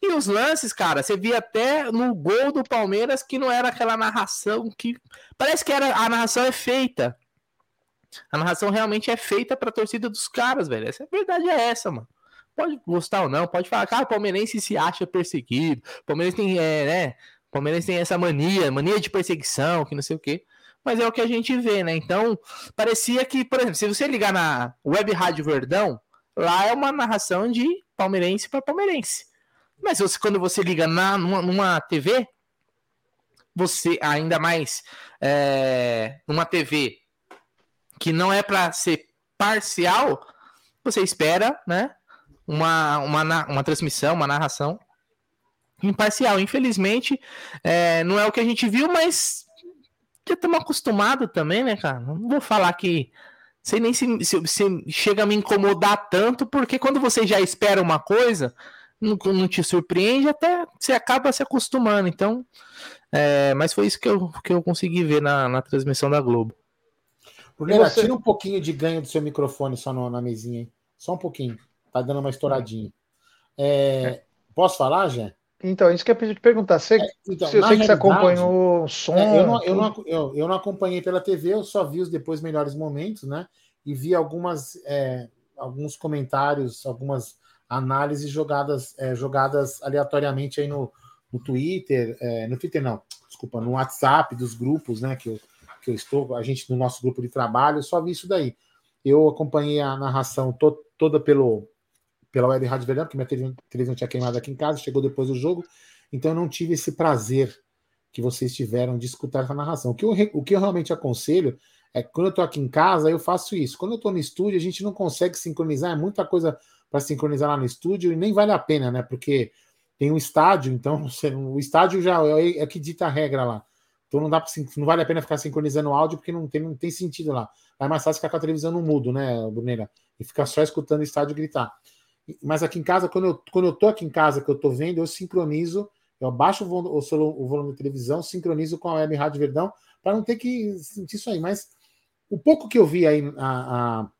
E os lances, cara, você via até no gol do Palmeiras que não era aquela narração que. Parece que era, a narração é feita a narração realmente é feita pra torcida dos caras, velho. Essa a verdade é essa, mano. Pode gostar ou não, pode falar, cara, o palmeirense se acha perseguido, palmeirense tem, é, né? O palmeirense tem essa mania, mania de perseguição, que não sei o quê. Mas é o que a gente vê, né? Então, parecia que, por exemplo, se você ligar na Web Rádio Verdão, lá é uma narração de palmeirense para palmeirense. Mas você, quando você liga na, numa, numa TV, você, ainda mais é, numa TV que não é para ser parcial, você espera, né? Uma, uma, uma transmissão, uma narração imparcial. Infelizmente, é, não é o que a gente viu, mas já estamos acostumados também, né, cara? Não vou falar que. Sei nem se, se, se, chega a me incomodar tanto, porque quando você já espera uma coisa, não, não te surpreende, até você acaba se acostumando. Então, é, mas foi isso que eu, que eu consegui ver na, na transmissão da Globo. Brunera, você... tira um pouquinho de ganho do seu microfone só no, na mesinha, hein? Só um pouquinho. Tá dando uma estouradinha. É, posso falar, Jé? Então, isso que eu pedi te perguntar. Você, é, então, eu sei que você acompanhou o som. É, eu, não, eu, não, eu, eu, não, acompanhei pela TV, eu só vi os depois melhores momentos, né? E vi algumas, é, alguns comentários, algumas análises jogadas, é, jogadas aleatoriamente aí no, no Twitter, é, no Twitter não, desculpa, no WhatsApp dos grupos, né? Que eu, que eu estou, a gente no nosso grupo de trabalho, só vi isso daí. Eu acompanhei a narração to, toda pelo pela Web Rádio Verdão, porque minha televisão tinha queimado aqui em casa, chegou depois do jogo, então eu não tive esse prazer que vocês tiveram de escutar essa narração. O que eu, o que eu realmente aconselho é que quando eu estou aqui em casa, eu faço isso. Quando eu estou no estúdio, a gente não consegue sincronizar, é muita coisa para sincronizar lá no estúdio e nem vale a pena, né? Porque tem um estádio, então o estádio já é, é que dita a regra lá. Então não dá pra, não vale a pena ficar sincronizando o áudio porque não tem, não tem sentido lá. É mais fácil ficar com a televisão no mudo, né, Bruneira? E ficar só escutando o estádio gritar. Mas aqui em casa, quando eu, quando eu tô aqui em casa, que eu tô vendo, eu sincronizo, eu abaixo o o volume da televisão, sincronizo com a Web Rádio Verdão, para não ter que sentir isso aí. Mas o pouco que eu vi aí a, a,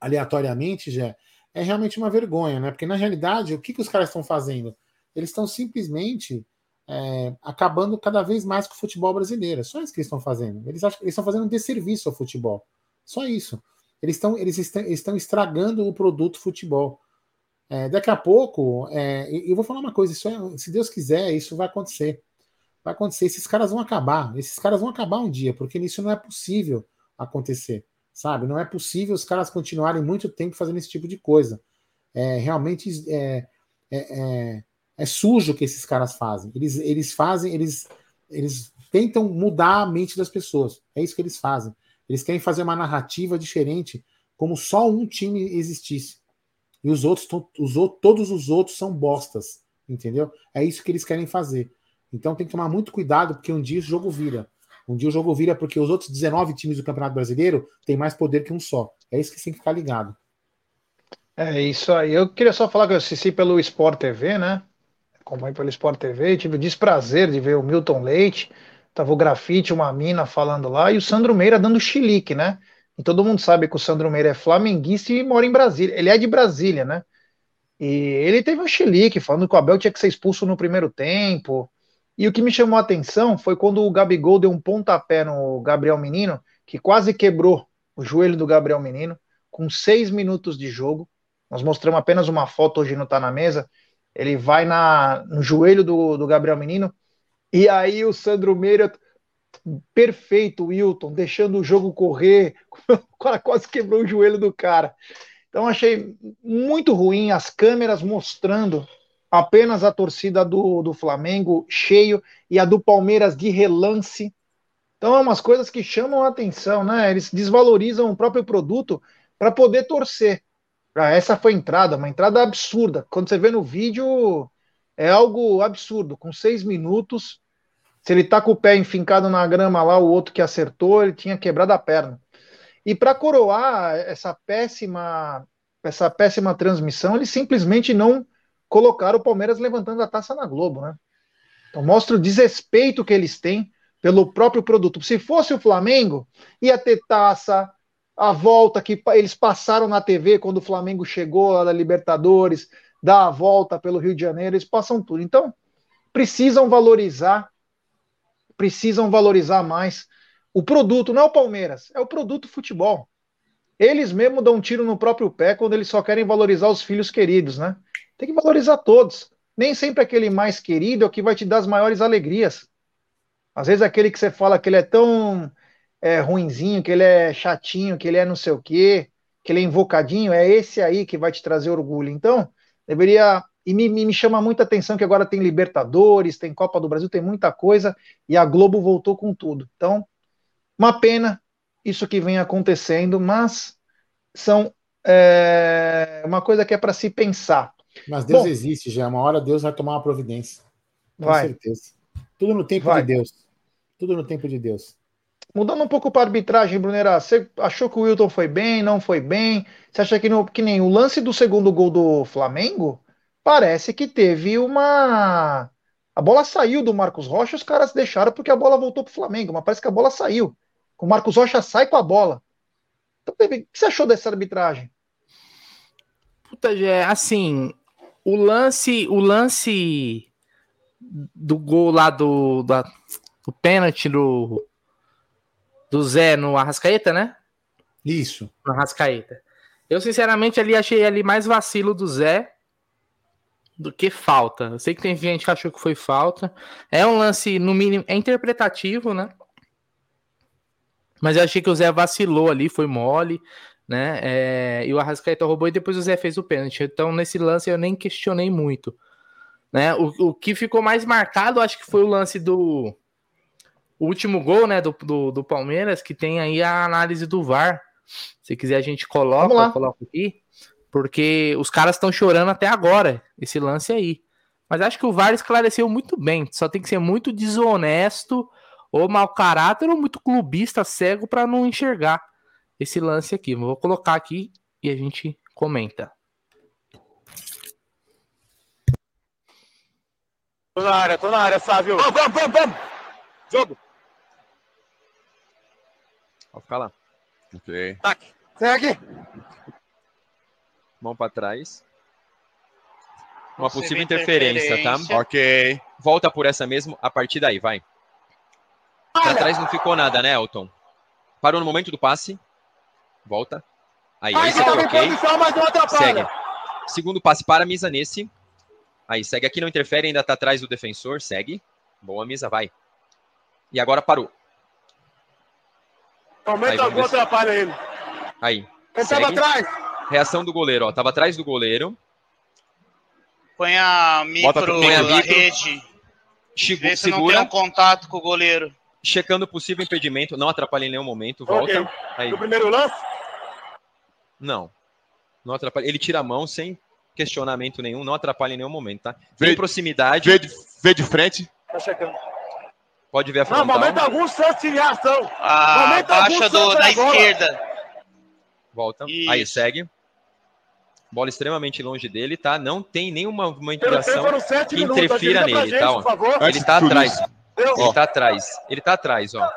aleatoriamente, já é realmente uma vergonha, né? Porque na realidade, o que, que os caras estão fazendo? Eles estão simplesmente é, acabando cada vez mais com o futebol brasileiro. É só isso que eles estão fazendo. Eles, acham, eles estão fazendo um desserviço ao futebol. Só isso. Eles estão eles estão, estão estragando o produto futebol. É, daqui a pouco, é, eu vou falar uma coisa: isso é, se Deus quiser, isso vai acontecer. Vai acontecer. Esses caras vão acabar. Esses caras vão acabar um dia, porque isso não é possível acontecer. Sabe? Não é possível os caras continuarem muito tempo fazendo esse tipo de coisa. É, realmente é, é, é é sujo o que esses caras fazem. Eles, eles fazem, eles, eles tentam mudar a mente das pessoas. É isso que eles fazem. Eles querem fazer uma narrativa diferente, como só um time existisse. E os outros, os, todos os outros são bostas, entendeu? É isso que eles querem fazer. Então tem que tomar muito cuidado, porque um dia o jogo vira. Um dia o jogo vira porque os outros 19 times do Campeonato Brasileiro têm mais poder que um só. É isso que você tem que ficar ligado. É isso aí. Eu queria só falar que eu assisti pelo Sport TV, né? Acompanhei pelo Sport TV, tive o desprazer de ver o Milton Leite, tava o Grafite, uma mina falando lá, e o Sandro Meira dando chilique, né? E todo mundo sabe que o Sandro Meira é flamenguista e mora em Brasília. Ele é de Brasília, né? E ele teve um chilique falando que o Abel tinha que ser expulso no primeiro tempo. E o que me chamou a atenção foi quando o Gabigol deu um pontapé no Gabriel Menino, que quase quebrou o joelho do Gabriel Menino, com seis minutos de jogo. Nós mostramos apenas uma foto hoje não tá na mesa. Ele vai na, no joelho do, do Gabriel Menino. E aí o Sandro Meira, perfeito, Wilton, deixando o jogo correr. Quase quebrou o joelho do cara. Então achei muito ruim as câmeras mostrando apenas a torcida do, do Flamengo cheio e a do Palmeiras de relance. Então é umas coisas que chamam a atenção, né? Eles desvalorizam o próprio produto para poder torcer. Ah, essa foi a entrada, uma entrada absurda. Quando você vê no vídeo, é algo absurdo. Com seis minutos, se ele tá com o pé enfincado na grama lá, o outro que acertou, ele tinha quebrado a perna. E para coroar essa péssima, essa péssima transmissão, eles simplesmente não colocaram o Palmeiras levantando a taça na Globo, né? Então mostra o desrespeito que eles têm pelo próprio produto. Se fosse o Flamengo, ia ter taça, a volta que eles passaram na TV quando o Flamengo chegou lá da Libertadores, dá a volta pelo Rio de Janeiro, eles passam tudo. Então, precisam valorizar, precisam valorizar mais o produto não é o Palmeiras, é o produto futebol. Eles mesmo dão um tiro no próprio pé quando eles só querem valorizar os filhos queridos, né? Tem que valorizar todos. Nem sempre aquele mais querido é o que vai te dar as maiores alegrias. Às vezes aquele que você fala que ele é tão é, ruinzinho, que ele é chatinho, que ele é não sei o quê, que ele é invocadinho, é esse aí que vai te trazer orgulho. Então, deveria. E me, me chama muita atenção que agora tem Libertadores, tem Copa do Brasil, tem muita coisa, e a Globo voltou com tudo. Então, uma pena isso que vem acontecendo, mas são é, uma coisa que é para se pensar. Mas Deus Bom, existe já. Uma hora Deus vai tomar uma providência. Com vai. certeza. Tudo no tempo vai. de Deus. Tudo no tempo de Deus. Mudando um pouco para a arbitragem, Brunera, você achou que o Wilton foi bem, não foi bem? Você acha que, no, que nem o lance do segundo gol do Flamengo parece que teve uma. A bola saiu do Marcos Rocha, os caras deixaram porque a bola voltou para o Flamengo, mas parece que a bola saiu. O Marcos Rocha sai com a bola. Então, o que você achou dessa arbitragem? Puta, Gé, assim, o lance, o lance do gol lá do, da, do pênalti do, do Zé no Arrascaeta, né? Isso. No Arrascaeta. Eu, sinceramente, ali achei ali mais vacilo do Zé do que falta. Eu sei que tem gente que achou que foi falta. É um lance, no mínimo, é interpretativo, né? Mas eu achei que o Zé vacilou ali, foi mole, né? É, e o Arrascaeta roubou e depois o Zé fez o pênalti. Então, nesse lance, eu nem questionei muito. Né? O, o que ficou mais marcado, acho que foi o lance do o último gol né, do, do, do, Palmeiras, que tem aí a análise do VAR. Se quiser, a gente coloca, coloca aqui, porque os caras estão chorando até agora, esse lance aí. Mas acho que o VAR esclareceu muito bem. Só tem que ser muito desonesto ou mau caráter ou muito clubista cego para não enxergar esse lance aqui. Vou colocar aqui e a gente comenta. Tô na área, tô na área, Sávio. Vamos, vamos, vamos, vamos. Jogo. Pode ficar lá. Ok. Taque. Segue. Mão para trás. Uma possível interferência, tá? Ok. Volta por essa mesmo a partir daí, vai. Pra trás não ficou nada, né, Elton? Parou no momento do passe. Volta. Aí, Ai, esse aqui, ok. Segue. Segundo passe para a Misa nesse. Aí, segue aqui, não interfere, ainda tá atrás do defensor. Segue. Boa, Misa, vai. E agora parou. Aumenta algum atrapalha ele. Aí. Ele tava atrás. Reação do goleiro, ó. Tava atrás do goleiro. Põe a micro na rede. Chegou, Vê se segura. não tem um contato com o goleiro checando possível impedimento, não atrapalha em nenhum momento, volta. Okay. Aí. No primeiro lance? Não. Não atrapalha. Ele tira a mão sem questionamento nenhum, não atrapalha em nenhum momento, tá? Vê, em proximidade. Vê de, vê de frente. Tá checando. Pode ver a frontal. Não, momento algum, Santos em reação. A momento baixa do, da esquerda. Volta. Isso. Aí segue. Bola extremamente longe dele, tá? Não tem nenhuma movimentação que interfira nele, gente, tá? Ó. Ele tá atrás. Ele tá atrás. Ele tá atrás, ó.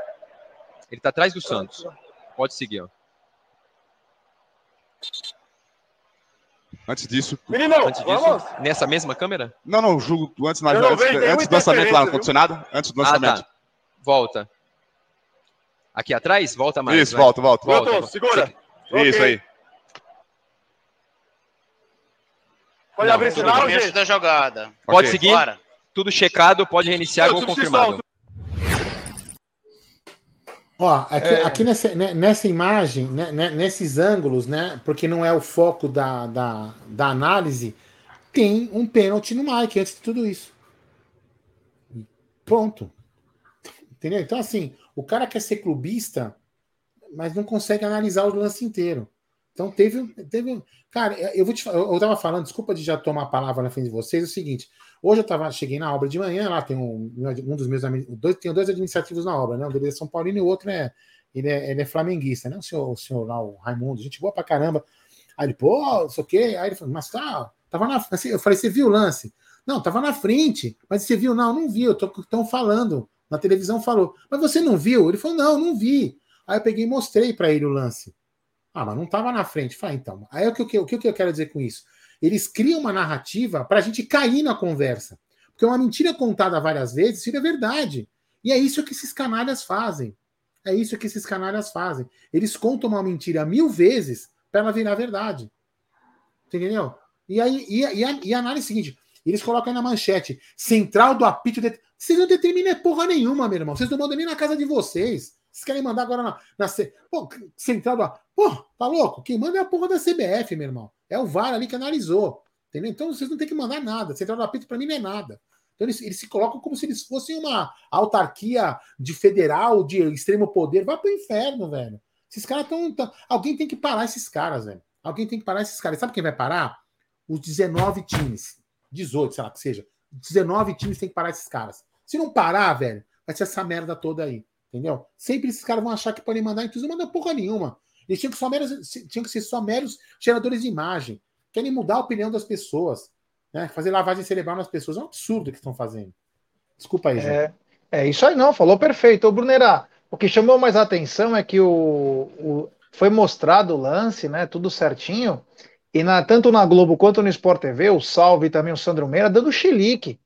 Ele tá atrás do Santos. Pode seguir, ó. Antes disso. Menino, antes disso, vamos. nessa mesma câmera? Não, não, julgo antes, na, antes, antes do lançamento lá no condicionado. Antes do lançamento. Ah, tá. Volta. Aqui atrás? Volta mais. Isso, volta, volta. volta. volta. segura. Isso okay. aí. Pode não, abrir sinal, gente? da jogada. Pode okay. seguir. Bora. Tudo checado, pode reiniciar, gol confirmado. Ó, aqui, é... aqui nessa, né, nessa imagem, né, né, nesses ângulos, né? Porque não é o foco da, da, da análise, tem um pênalti no Mike antes de tudo isso. Pronto. Entendeu? Então, assim, o cara quer ser clubista, mas não consegue analisar o lance inteiro. Então teve, teve. Cara, eu vou te eu, tava falando, desculpa de já tomar a palavra na frente de vocês, é o seguinte. Hoje eu tava, cheguei na obra de manhã, lá tem um, um dos meus dois, tem dois administrativos na obra, né? Um deles é São Paulino e o outro é ele, é. ele é flamenguista, né? O senhor, o senhor lá, o Raimundo, gente boa pra caramba. Aí ele, pô, isso quê? Aí ele falou, mas tá, tava na. Assim, eu falei, você viu o lance? Não, tava na frente. Mas você viu? Não, não vi, eu tô tão falando. Na televisão falou. Mas você não viu? Ele falou, não, não vi. Aí eu peguei e mostrei para ele o lance. Ah, mas não estava na frente. Fala, então. Aí o que, o, que, o que eu quero dizer com isso? Eles criam uma narrativa para a gente cair na conversa. Porque uma mentira contada várias vezes seria verdade. E é isso que esses canalhas fazem. É isso que esses canalhas fazem. Eles contam uma mentira mil vezes para ela virar verdade. Entendeu? E aí, e, e, a, e a análise é seguinte: eles colocam aí na manchete: central do apito. De... Vocês não determinam porra nenhuma, meu irmão. Vocês não mandam nem na casa de vocês. Vocês querem mandar agora na, na Pô, central do. Pô, tá louco? Quem manda é a porra da CBF, meu irmão. É o VAR ali que analisou. Entendeu? Então vocês não tem que mandar nada. Central do apito para mim não é nada. Então eles, eles, se colocam como se eles fossem uma autarquia de federal, de extremo poder. Vai pro inferno, velho. Esses caras estão. Tão... Alguém tem que parar esses caras, velho. Alguém tem que parar esses caras. Sabe quem vai parar? Os 19 times. 18, sei lá que seja. 19 times tem que parar esses caras. Se não parar, velho, vai ser essa merda toda aí. Entendeu? Sempre esses caras vão achar que podem mandar, então não manda porra nenhuma. Eles tinham que, só meros, tinham que ser só meros geradores de imagem. Querem mudar a opinião das pessoas. Né? Fazer lavagem cerebral nas pessoas. É um absurdo o que estão fazendo. Desculpa aí, é, é isso aí, não. Falou perfeito. Ô, Brunerá, o que chamou mais a atenção é que o, o foi mostrado o lance, né? Tudo certinho. E na, tanto na Globo quanto no Sport TV, o Salve e também o Sandro Meira dando chilique.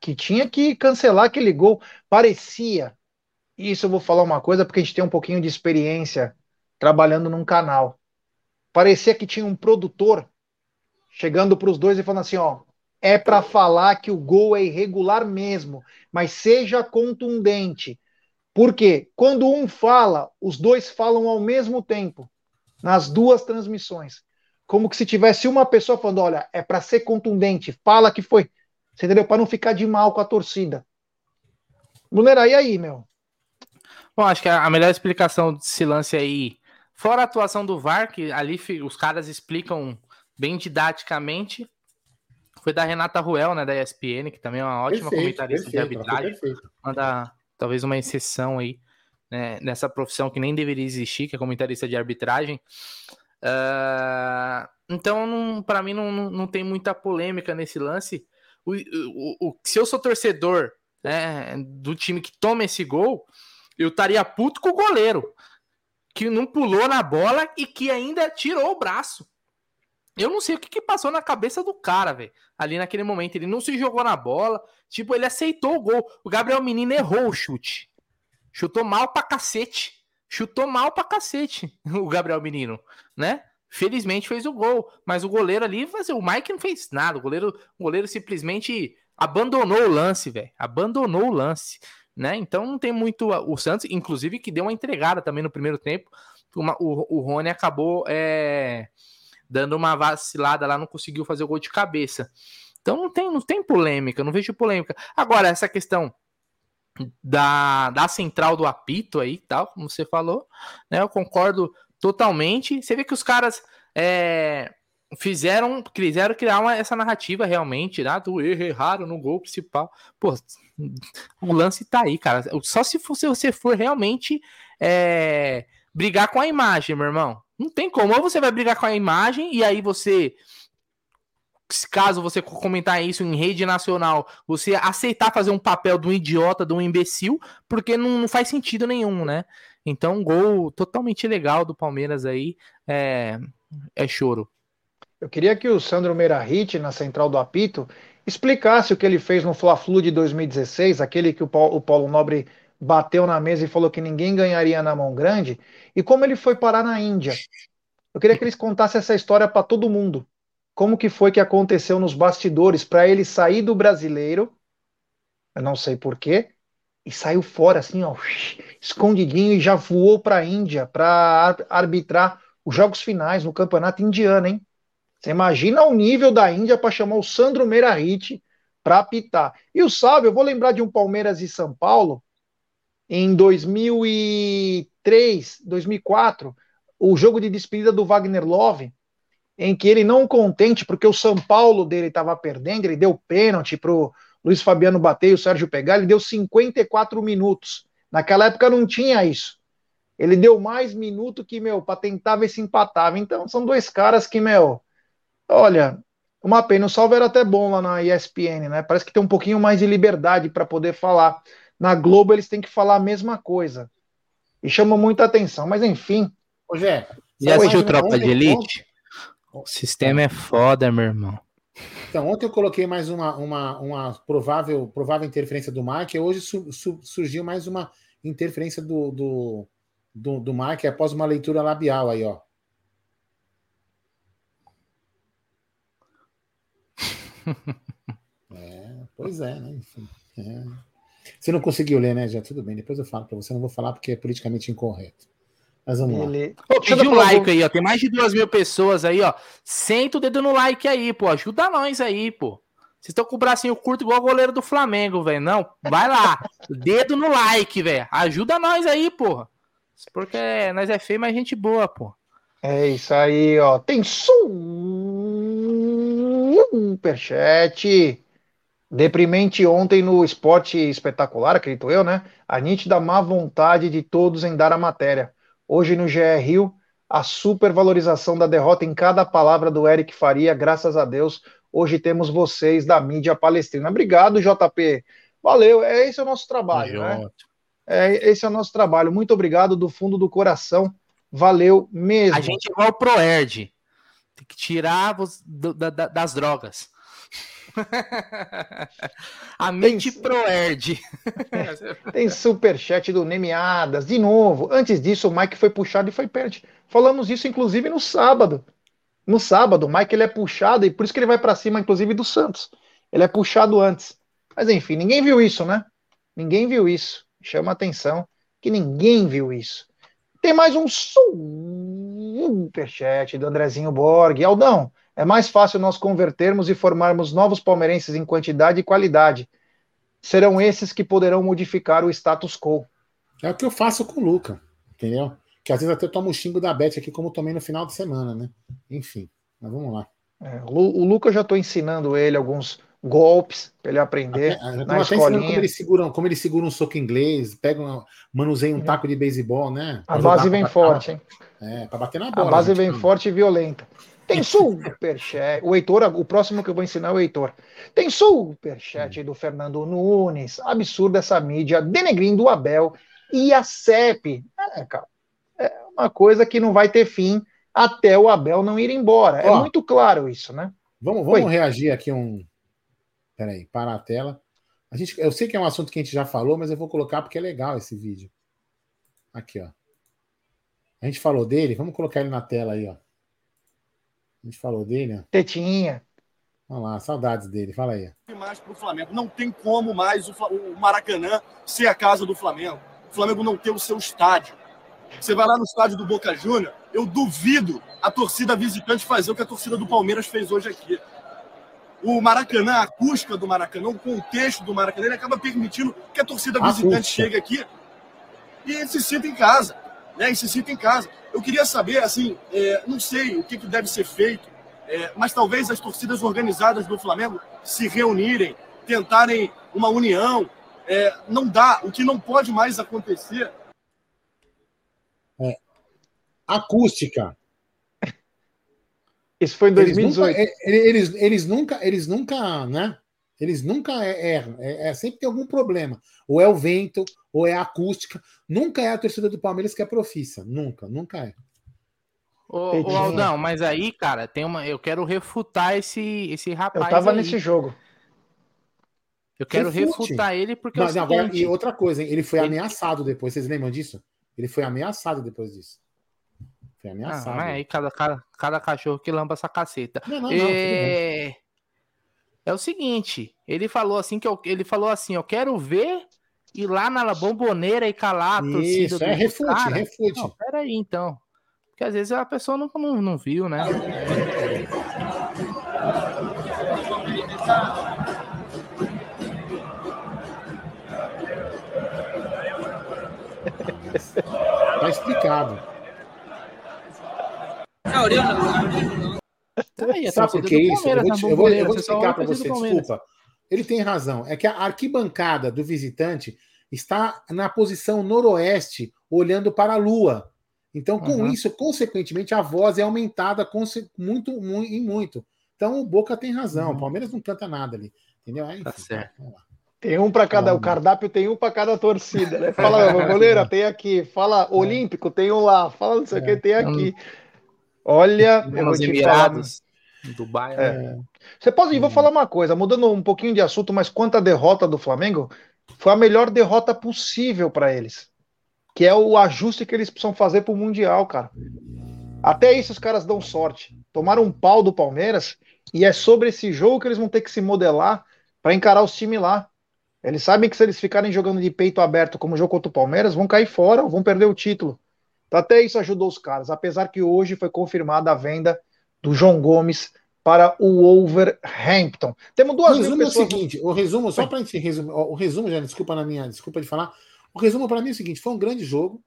Que tinha que cancelar aquele gol. Parecia. Isso eu vou falar uma coisa porque a gente tem um pouquinho de experiência trabalhando num canal. Parecia que tinha um produtor chegando para os dois e falando assim: ó, é para falar que o gol é irregular mesmo, mas seja contundente. Porque quando um fala, os dois falam ao mesmo tempo, nas duas transmissões. Como que se tivesse uma pessoa falando: olha, é para ser contundente, fala que foi. Você entendeu? Para não ficar de mal com a torcida. Brunera, e aí, meu? Bom, acho que a melhor explicação desse lance aí, fora a atuação do VAR, que ali os caras explicam bem didaticamente, foi da Renata Ruel, né, da ESPN, que também é uma ótima perfeito, comentarista perfeito, de arbitragem. Manda talvez uma exceção aí né, nessa profissão que nem deveria existir, que é comentarista de arbitragem. Uh, então, para mim, não, não, tem muita polêmica nesse lance. O, o, o, se eu sou torcedor né, do time que toma esse gol, eu estaria puto com o goleiro, que não pulou na bola e que ainda tirou o braço. Eu não sei o que, que passou na cabeça do cara, velho. Ali naquele momento. Ele não se jogou na bola. Tipo, ele aceitou o gol. O Gabriel Menino errou o chute. Chutou mal pra cacete. Chutou mal pra cacete o Gabriel Menino, né? Felizmente fez o gol. Mas o goleiro ali, o Mike não fez nada. O goleiro, o goleiro simplesmente abandonou o lance, velho. Abandonou o lance né? Então não tem muito. O Santos, inclusive, que deu uma entregada também no primeiro tempo. Uma, o, o Rony acabou é, dando uma vacilada lá, não conseguiu fazer o gol de cabeça. Então não tem, não tem polêmica, não vejo polêmica. Agora, essa questão da, da central do apito aí, tal, como você falou, né? Eu concordo totalmente. Você vê que os caras é, fizeram, quiseram criar uma, essa narrativa realmente, né, do erro errado no gol principal. Pô, o lance tá aí, cara. Só se, for, se você for realmente é, brigar com a imagem, meu irmão. Não tem como. Ou você vai brigar com a imagem e aí você caso você comentar isso em rede nacional, você aceitar fazer um papel de um idiota, de um imbecil, porque não, não faz sentido nenhum, né? Então, gol totalmente legal do Palmeiras aí é, é choro. Eu queria que o Sandro Meirahit, na central do apito, explicasse o que ele fez no Fla-Flu de 2016, aquele que o Paulo, o Paulo Nobre bateu na mesa e falou que ninguém ganharia na mão grande, e como ele foi parar na Índia. Eu queria que eles contassem essa história para todo mundo como que foi que aconteceu nos bastidores para ele sair do brasileiro, eu não sei porquê, e saiu fora assim, ó, escondidinho e já voou para a Índia para arbitrar os jogos finais no campeonato indiano, hein? Você imagina o nível da Índia para chamar o Sandro Meirahit para apitar. E o Sábio, eu vou lembrar de um Palmeiras e São Paulo em 2003, 2004, o jogo de despedida do Wagner Love, em que ele não contente, porque o São Paulo dele estava perdendo, ele deu pênalti para o Luiz Fabiano bater e o Sérgio pegar, ele deu 54 minutos. Naquela época não tinha isso. Ele deu mais minuto que, meu, para tentar ver se empatava. Então, são dois caras que, meu, olha, uma pena. O salve era até bom lá na ESPN, né? Parece que tem um pouquinho mais de liberdade para poder falar. Na Globo eles têm que falar a mesma coisa. E chama muita atenção. Mas enfim. Ô, Jé, já assistiu Tropa de Elite? O sistema é foda, meu irmão. Então, ontem eu coloquei mais uma, uma, uma provável, provável interferência do Mike, hoje su, su, surgiu mais uma interferência do, do, do, do Mike após uma leitura labial aí, ó. é, pois é, né? Enfim, é. Você não conseguiu ler, né? Já tudo bem. Depois eu falo para você. Não vou falar porque é politicamente incorreto. Mas vamos Ele... lá. Pedi um like aí, ó. Tem mais de duas mil pessoas aí, ó. Senta o dedo no like aí, pô. Ajuda nós aí, pô. Vocês estão com o bracinho curto igual o goleiro do Flamengo, velho. Não, vai lá. Dedo no like, velho. Ajuda nós aí, pô. Porque nós é feio, mas gente boa, pô. É isso aí, ó. Tem superchat. Deprimente ontem no esporte espetacular, acredito eu, né? A nítida má vontade de todos em dar a matéria. Hoje no GR Rio, a supervalorização da derrota em cada palavra do Eric Faria, graças a Deus. Hoje temos vocês da mídia palestrina. Obrigado, JP. Valeu, é esse é o nosso trabalho, né? É, esse é o nosso trabalho. Muito obrigado do fundo do coração. Valeu mesmo. A gente é igual o Proerd. Tem que tirar do, da, das drogas. a mente tem, Proerd. tem superchat do Nemiadas. De novo, antes disso, o Mike foi puxado e foi perde. Falamos isso, inclusive, no sábado. No sábado, o Mike ele é puxado e por isso que ele vai para cima, inclusive, do Santos. Ele é puxado antes. Mas enfim, ninguém viu isso, né? Ninguém viu isso. Chama atenção que ninguém viu isso. Tem mais um superchat do Andrezinho Borg. Aldão, é mais fácil nós convertermos e formarmos novos palmeirenses em quantidade e qualidade. Serão esses que poderão modificar o status quo. É o que eu faço com o Luca, entendeu? Que às vezes até eu tomo o xingo da Beth aqui, como tomei no final de semana, né? Enfim, mas vamos lá. É, o Luca eu já estou ensinando ele alguns golpes para ele aprender. Até, na escolinha. Como ele, segura, como ele segura um soco inglês, pega um, manuseia um taco de beisebol, né? A base vem forte, hein? É, para bater na bola. A base vem forte e violenta. Tem superchat. O Heitor, o próximo que eu vou ensinar é o Heitor. Tem superchat do Fernando Nunes. Absurdo essa mídia denegrindo o Abel e a CEP. É, cara, é uma coisa que não vai ter fim até o Abel não ir embora. É Ó, muito claro isso, né? Vamos, vamos reagir aqui um. Peraí, para a tela. A gente, eu sei que é um assunto que a gente já falou, mas eu vou colocar porque é legal esse vídeo. Aqui, ó. A gente falou dele, vamos colocar ele na tela aí, ó. A gente falou dele. Tetinha. Vamos lá, saudades dele. Fala aí. Mais para o Flamengo. Não tem como mais o Maracanã ser a casa do Flamengo. O Flamengo não ter o seu estádio. Você vai lá no estádio do Boca Júnior, eu duvido a torcida visitante fazer o que a torcida do Palmeiras fez hoje aqui. O Maracanã, a acústica do Maracanã, o contexto do Maracanã, ele acaba permitindo que a torcida visitante chegue aqui e se sinta em casa. Né, e se sinta em casa. Eu queria saber, assim, é, não sei o que, que deve ser feito, é, mas talvez as torcidas organizadas do Flamengo se reunirem, tentarem uma união. É, não dá, o que não pode mais acontecer. É. Acústica. Isso foi em 2018. Eles nunca, eles, eles nunca, eles nunca, né? Eles nunca erram. É, é, sempre tem algum problema. Ou é o vento, ou é a acústica. Nunca é a torcida do Palmeiras que é profissa. Nunca, nunca é. Ô, ô, Aldão, mas aí, cara, tem uma. Eu quero refutar esse, esse rapaz. Eu tava aí. nesse jogo. Eu quero Refute. refutar ele porque. Mas, é agora, e outra coisa, hein? ele foi ele... ameaçado depois. Vocês lembram disso? Ele foi ameaçado depois disso. Foi ameaçado. Ah, mas aí cada, cada, cada cachorro que lamba essa caceta. Não, não, é... não, é o seguinte, ele falou assim que eu, ele falou assim, eu quero ver ir lá na bomboneira e calar a torcida. Isso, é refute, cara. refute. Não, peraí, então. Porque às vezes a pessoa não, não, não viu, né? Tá explicado. Tá Sabe por que isso? Eu vou, te, eu vou, eu vou explicar para você, desculpa. Ele tem razão. É que a arquibancada do visitante está na posição noroeste, olhando para a lua. Então, com uhum. isso, consequentemente, a voz é aumentada muito, muito e muito. Então, o Boca tem razão. Uhum. O Palmeiras não canta nada ali. Entendeu? Aí, tá certo. Tem um para cada, o cardápio tem um para cada torcida, né? Fala, goleira, tem aqui. Fala, é. Olímpico, tem um lá. Fala, não sei o é. que, tem aqui. Olha, eu vou Emirados, falar. Dubai. É. Né? Você pode, vou falar uma coisa, mudando um pouquinho de assunto, mas quanto à derrota do Flamengo, foi a melhor derrota possível para eles que é o ajuste que eles precisam fazer para o Mundial, cara. Até isso os caras dão sorte. Tomaram um pau do Palmeiras e é sobre esse jogo que eles vão ter que se modelar para encarar os times lá. Eles sabem que se eles ficarem jogando de peito aberto como o jogo contra o Palmeiras, vão cair fora, vão perder o título. Então, até isso ajudou os caras, apesar que hoje foi confirmada a venda do João Gomes para o Wolverhampton. Temos duas o resumo é o seguinte, o resumo, só para a gente resumir, o resumo, já desculpa na minha, desculpa de falar, o resumo para mim é o seguinte: foi um grande jogo.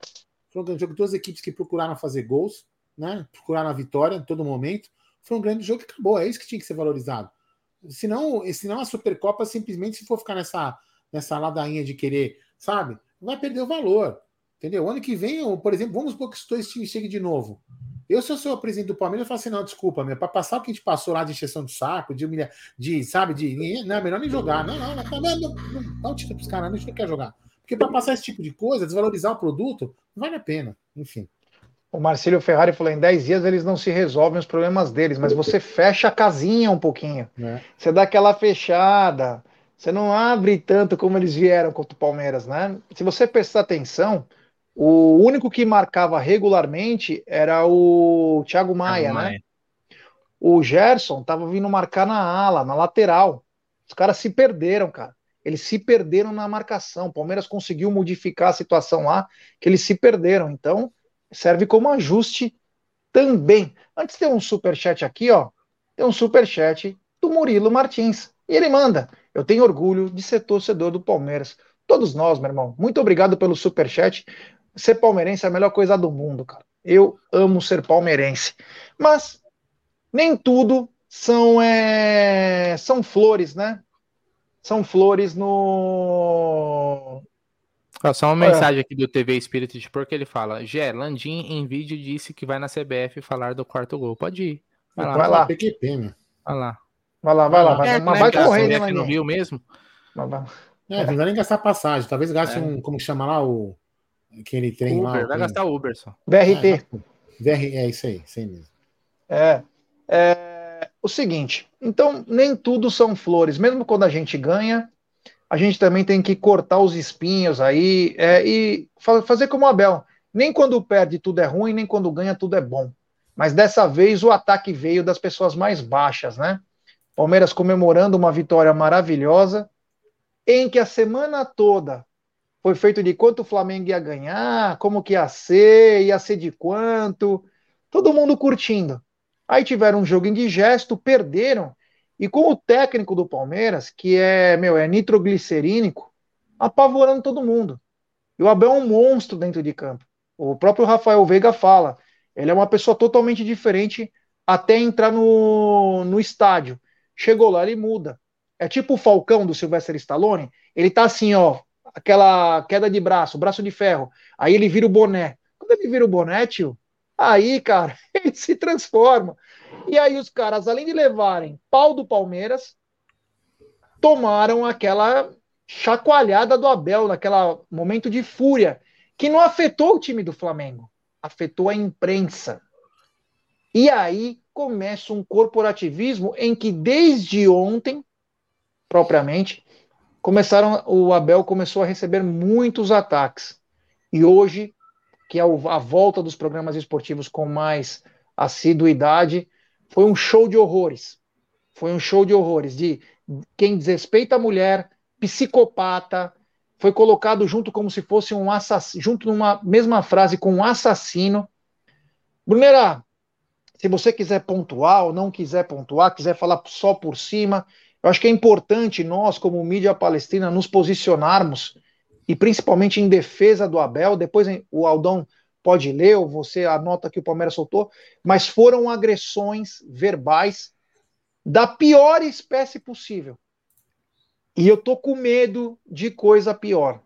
Foi um grande jogo. Duas equipes que procuraram fazer gols, né? Procuraram a vitória em todo momento. Foi um grande jogo que acabou. É isso que tinha que ser valorizado. Senão, senão a Supercopa simplesmente, se for ficar nessa, nessa ladainha de querer, sabe, vai perder o valor. Entendeu? O ano que vem, por exemplo, vamos supor que os dois times cheguem de novo. Eu, se eu sou o presidente do Palmeiras, eu falo assim: não, desculpa, meu, para passar o que a gente passou lá de exceção de saco, de humilhar, de, sabe, de. Não, é melhor nem jogar. Não, não, não, não, não, não, não dá um título pros caras, a gente não quer jogar. Porque para passar esse tipo de coisa, desvalorizar o produto, não vale a pena. Enfim. O Marcelo Ferrari falou: em 10 dias eles não se resolvem os problemas deles, mas você fecha a casinha um pouquinho. É. Você dá aquela fechada. Você não abre tanto como eles vieram contra o Palmeiras, né? Se você prestar atenção, o único que marcava regularmente era o Thiago Maia, Thiago né? Maia. O Gerson tava vindo marcar na ala, na lateral. Os caras se perderam, cara eles se perderam na marcação. O Palmeiras conseguiu modificar a situação lá, que eles se perderam. Então, serve como ajuste também. Antes tem um super chat aqui, ó. Tem um super chat do Murilo Martins. E ele manda: "Eu tenho orgulho de ser torcedor do Palmeiras. Todos nós, meu irmão. Muito obrigado pelo super chat. Ser palmeirense é a melhor coisa do mundo, cara. Eu amo ser palmeirense. Mas nem tudo são é, são flores, né? são flores no. só uma é. mensagem aqui do TV Spirit porque ele fala: Gé, Landim em vídeo disse que vai na CBF falar do quarto gol. Pode ir. Vai lá. Vai lá. PQP, Vai lá. Vai lá, vai lá. Vai, é, mas vai correr, né, no Rio mesmo? Vai, vai. É, não vai nem gastar passagem. Talvez gaste é. um. Como chama lá o. Aquele trem Uber, lá. Vai gastar Uber só. VRT. É, VR, é isso aí, isso aí mesmo. É. é o seguinte: então, nem tudo são flores. Mesmo quando a gente ganha, a gente também tem que cortar os espinhos aí é, e fazer como o Abel. Nem quando perde tudo é ruim, nem quando ganha tudo é bom. Mas dessa vez o ataque veio das pessoas mais baixas, né? Palmeiras comemorando uma vitória maravilhosa, em que a semana toda foi feito de quanto o Flamengo ia ganhar, como que ia ser, ia ser de quanto, todo mundo curtindo. Aí tiveram um jogo indigesto, perderam. E com o técnico do Palmeiras, que é, meu, é nitroglicerínico, apavorando todo mundo. E o Abel é um monstro dentro de campo. O próprio Rafael Veiga fala. Ele é uma pessoa totalmente diferente até entrar no, no estádio. Chegou lá, ele muda. É tipo o Falcão do Sylvester Stallone. Ele tá assim, ó, aquela queda de braço, braço de ferro. Aí ele vira o boné. Quando ele vira o boné, tio, Aí, cara, ele se transforma. E aí os caras, além de levarem pau do Palmeiras, tomaram aquela chacoalhada do Abel, naquele momento de fúria, que não afetou o time do Flamengo, afetou a imprensa. E aí começa um corporativismo em que desde ontem, propriamente, começaram o Abel começou a receber muitos ataques. E hoje, que é a volta dos programas esportivos com mais assiduidade, foi um show de horrores. Foi um show de horrores de quem desrespeita a mulher, psicopata, foi colocado junto como se fosse um assassino, junto numa mesma frase com um assassino. Brunera, se você quiser pontuar ou não quiser pontuar, quiser falar só por cima, eu acho que é importante nós, como mídia palestina, nos posicionarmos e principalmente em defesa do Abel. Depois o Aldão pode ler, ou você anota que o Palmeiras soltou, mas foram agressões verbais da pior espécie possível. E eu tô com medo de coisa pior.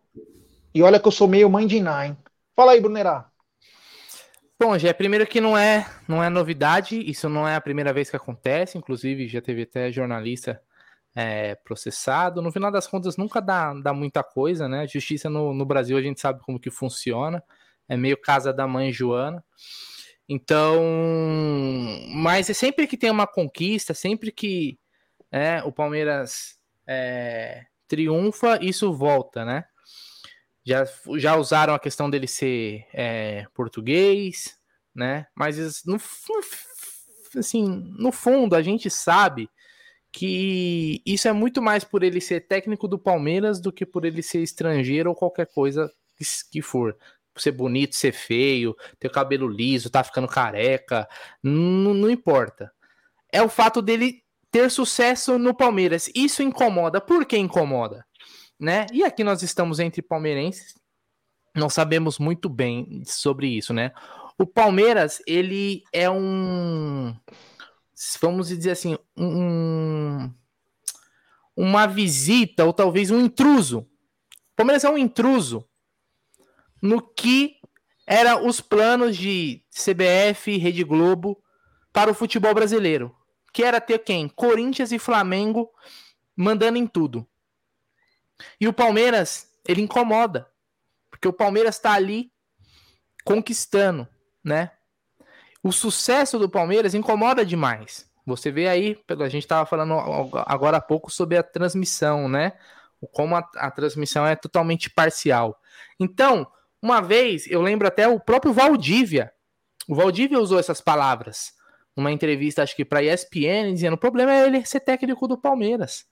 E olha que eu sou meio mãe de Ná, hein? Fala aí, Brunerá. Bom, já primeiro que não é, não é novidade, isso não é a primeira vez que acontece, inclusive já teve até jornalista é, processado. No final das contas, nunca dá, dá muita coisa, né? Justiça no, no Brasil a gente sabe como que funciona, é meio casa da mãe Joana. Então, mas é sempre que tem uma conquista, sempre que é, o Palmeiras é, triunfa, isso volta, né? Já, já usaram a questão dele ser é, português, né? Mas no, assim, no fundo a gente sabe que isso é muito mais por ele ser técnico do Palmeiras do que por ele ser estrangeiro ou qualquer coisa que, for. Ser bonito, ser feio, ter o cabelo liso, tá ficando careca, não, importa. É o fato dele ter sucesso no Palmeiras. Isso incomoda. Por que incomoda? Né? E aqui nós estamos entre palmeirenses. Não sabemos muito bem sobre isso, né? O Palmeiras, ele é um vamos dizer assim, um, uma visita ou talvez um intruso. O Palmeiras é um intruso no que eram os planos de CBF, Rede Globo para o futebol brasileiro que era ter quem? Corinthians e Flamengo mandando em tudo. E o Palmeiras, ele incomoda, porque o Palmeiras está ali conquistando, né? O sucesso do Palmeiras incomoda demais. Você vê aí, a gente estava falando agora há pouco sobre a transmissão, né? Como a, a transmissão é totalmente parcial. Então, uma vez, eu lembro até o próprio Valdívia. O Valdívia usou essas palavras uma entrevista, acho que para ESPN, dizendo: o problema é ele ser técnico do Palmeiras.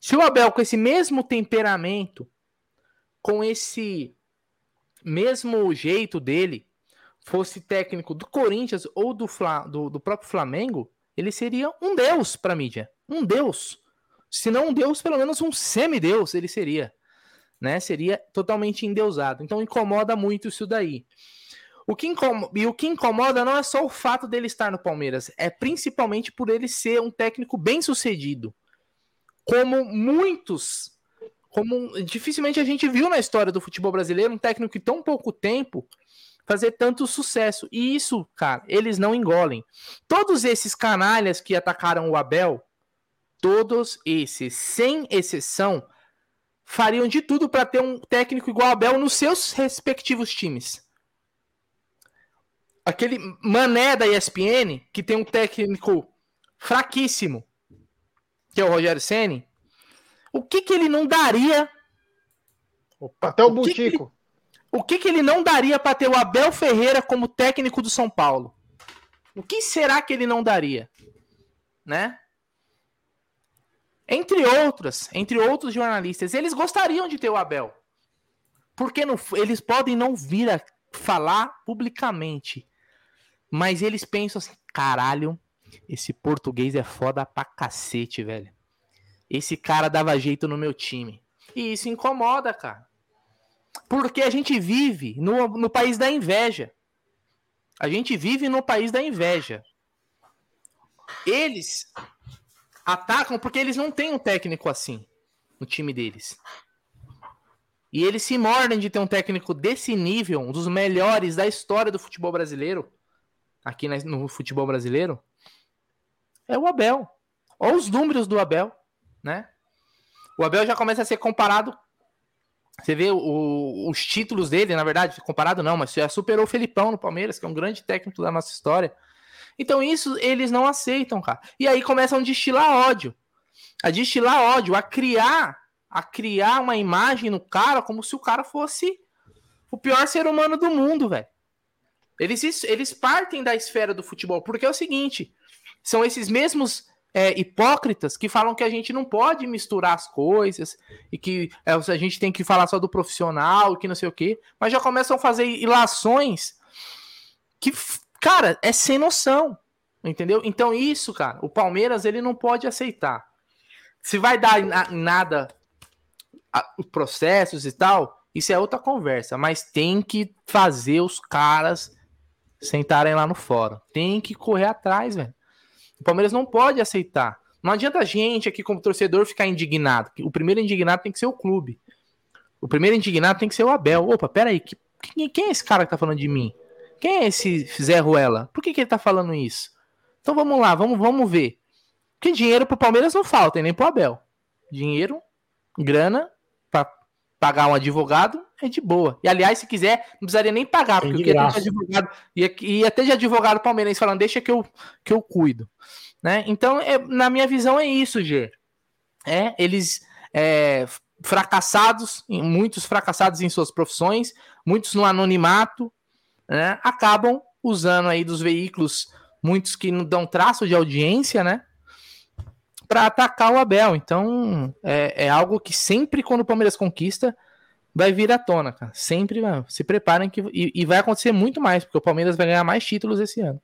Se o Abel, com esse mesmo temperamento, com esse mesmo jeito dele, fosse técnico do Corinthians ou do, Fla, do, do próprio Flamengo, ele seria um deus para a mídia. Um deus. Se não um deus, pelo menos um semideus ele seria. Né? Seria totalmente endeusado. Então incomoda muito isso daí. O que incomoda, e o que incomoda não é só o fato dele estar no Palmeiras, é principalmente por ele ser um técnico bem sucedido. Como muitos, como dificilmente a gente viu na história do futebol brasileiro um técnico em tão pouco tempo fazer tanto sucesso. E isso, cara, eles não engolem. Todos esses canalhas que atacaram o Abel, todos esses, sem exceção, fariam de tudo para ter um técnico igual o Abel nos seus respectivos times aquele mané da ESPN, que tem um técnico fraquíssimo, que é o Rogério Ceni, o que que ele não daria? Opa, Até o, o Butico. O que que ele não daria para ter o Abel Ferreira como técnico do São Paulo? O que será que ele não daria? Né? Entre outras, entre outros jornalistas, eles gostariam de ter o Abel. Porque não, eles podem não vir a falar publicamente. Mas eles pensam assim, caralho, esse português é foda pra cacete, velho. Esse cara dava jeito no meu time. E isso incomoda, cara. Porque a gente vive no, no país da inveja. A gente vive no país da inveja. Eles atacam porque eles não têm um técnico assim no time deles. E eles se mordem de ter um técnico desse nível, um dos melhores da história do futebol brasileiro aqui no futebol brasileiro, é o Abel. Olha os números do Abel, né? O Abel já começa a ser comparado. Você vê o, os títulos dele, na verdade, comparado não, mas já superou o Felipão no Palmeiras, que é um grande técnico da nossa história. Então isso eles não aceitam, cara. E aí começam a destilar ódio. A destilar ódio, a criar, a criar uma imagem no cara como se o cara fosse o pior ser humano do mundo, velho. Eles, eles partem da esfera do futebol, porque é o seguinte: são esses mesmos é, hipócritas que falam que a gente não pode misturar as coisas e que é, a gente tem que falar só do profissional, que não sei o quê, mas já começam a fazer ilações que, cara, é sem noção, entendeu? Então isso, cara, o Palmeiras ele não pode aceitar. Se vai dar nada os processos e tal, isso é outra conversa, mas tem que fazer os caras sentarem lá no fórum. Tem que correr atrás, velho. O Palmeiras não pode aceitar. Não adianta a gente aqui, como torcedor, ficar indignado. O primeiro indignado tem que ser o clube. O primeiro indignado tem que ser o Abel. Opa, peraí, que, quem, quem é esse cara que tá falando de mim? Quem é esse Zé Ruela? Por que, que ele tá falando isso? Então vamos lá, vamos, vamos ver. Porque dinheiro pro Palmeiras não falta, e nem pro Abel. Dinheiro, grana, pagar um advogado é de boa. E aliás, se quiser, não precisaria nem pagar, porque eu queria ter advogado, ia, ia ter de advogado palmeirense falando, deixa que eu, que eu cuido. Né? Então, é, na minha visão, é isso, Gê. É, eles é, fracassados, muitos fracassados em suas profissões, muitos no anonimato, né, acabam usando aí dos veículos, muitos que não dão traço de audiência, né? Para atacar o Abel. Então, é, é algo que sempre, quando o Palmeiras conquista, vai vir à tona, cara. Sempre, mano. Se preparem que. E, e, vai acontecer muito mais, porque o Palmeiras vai ganhar mais títulos esse ano.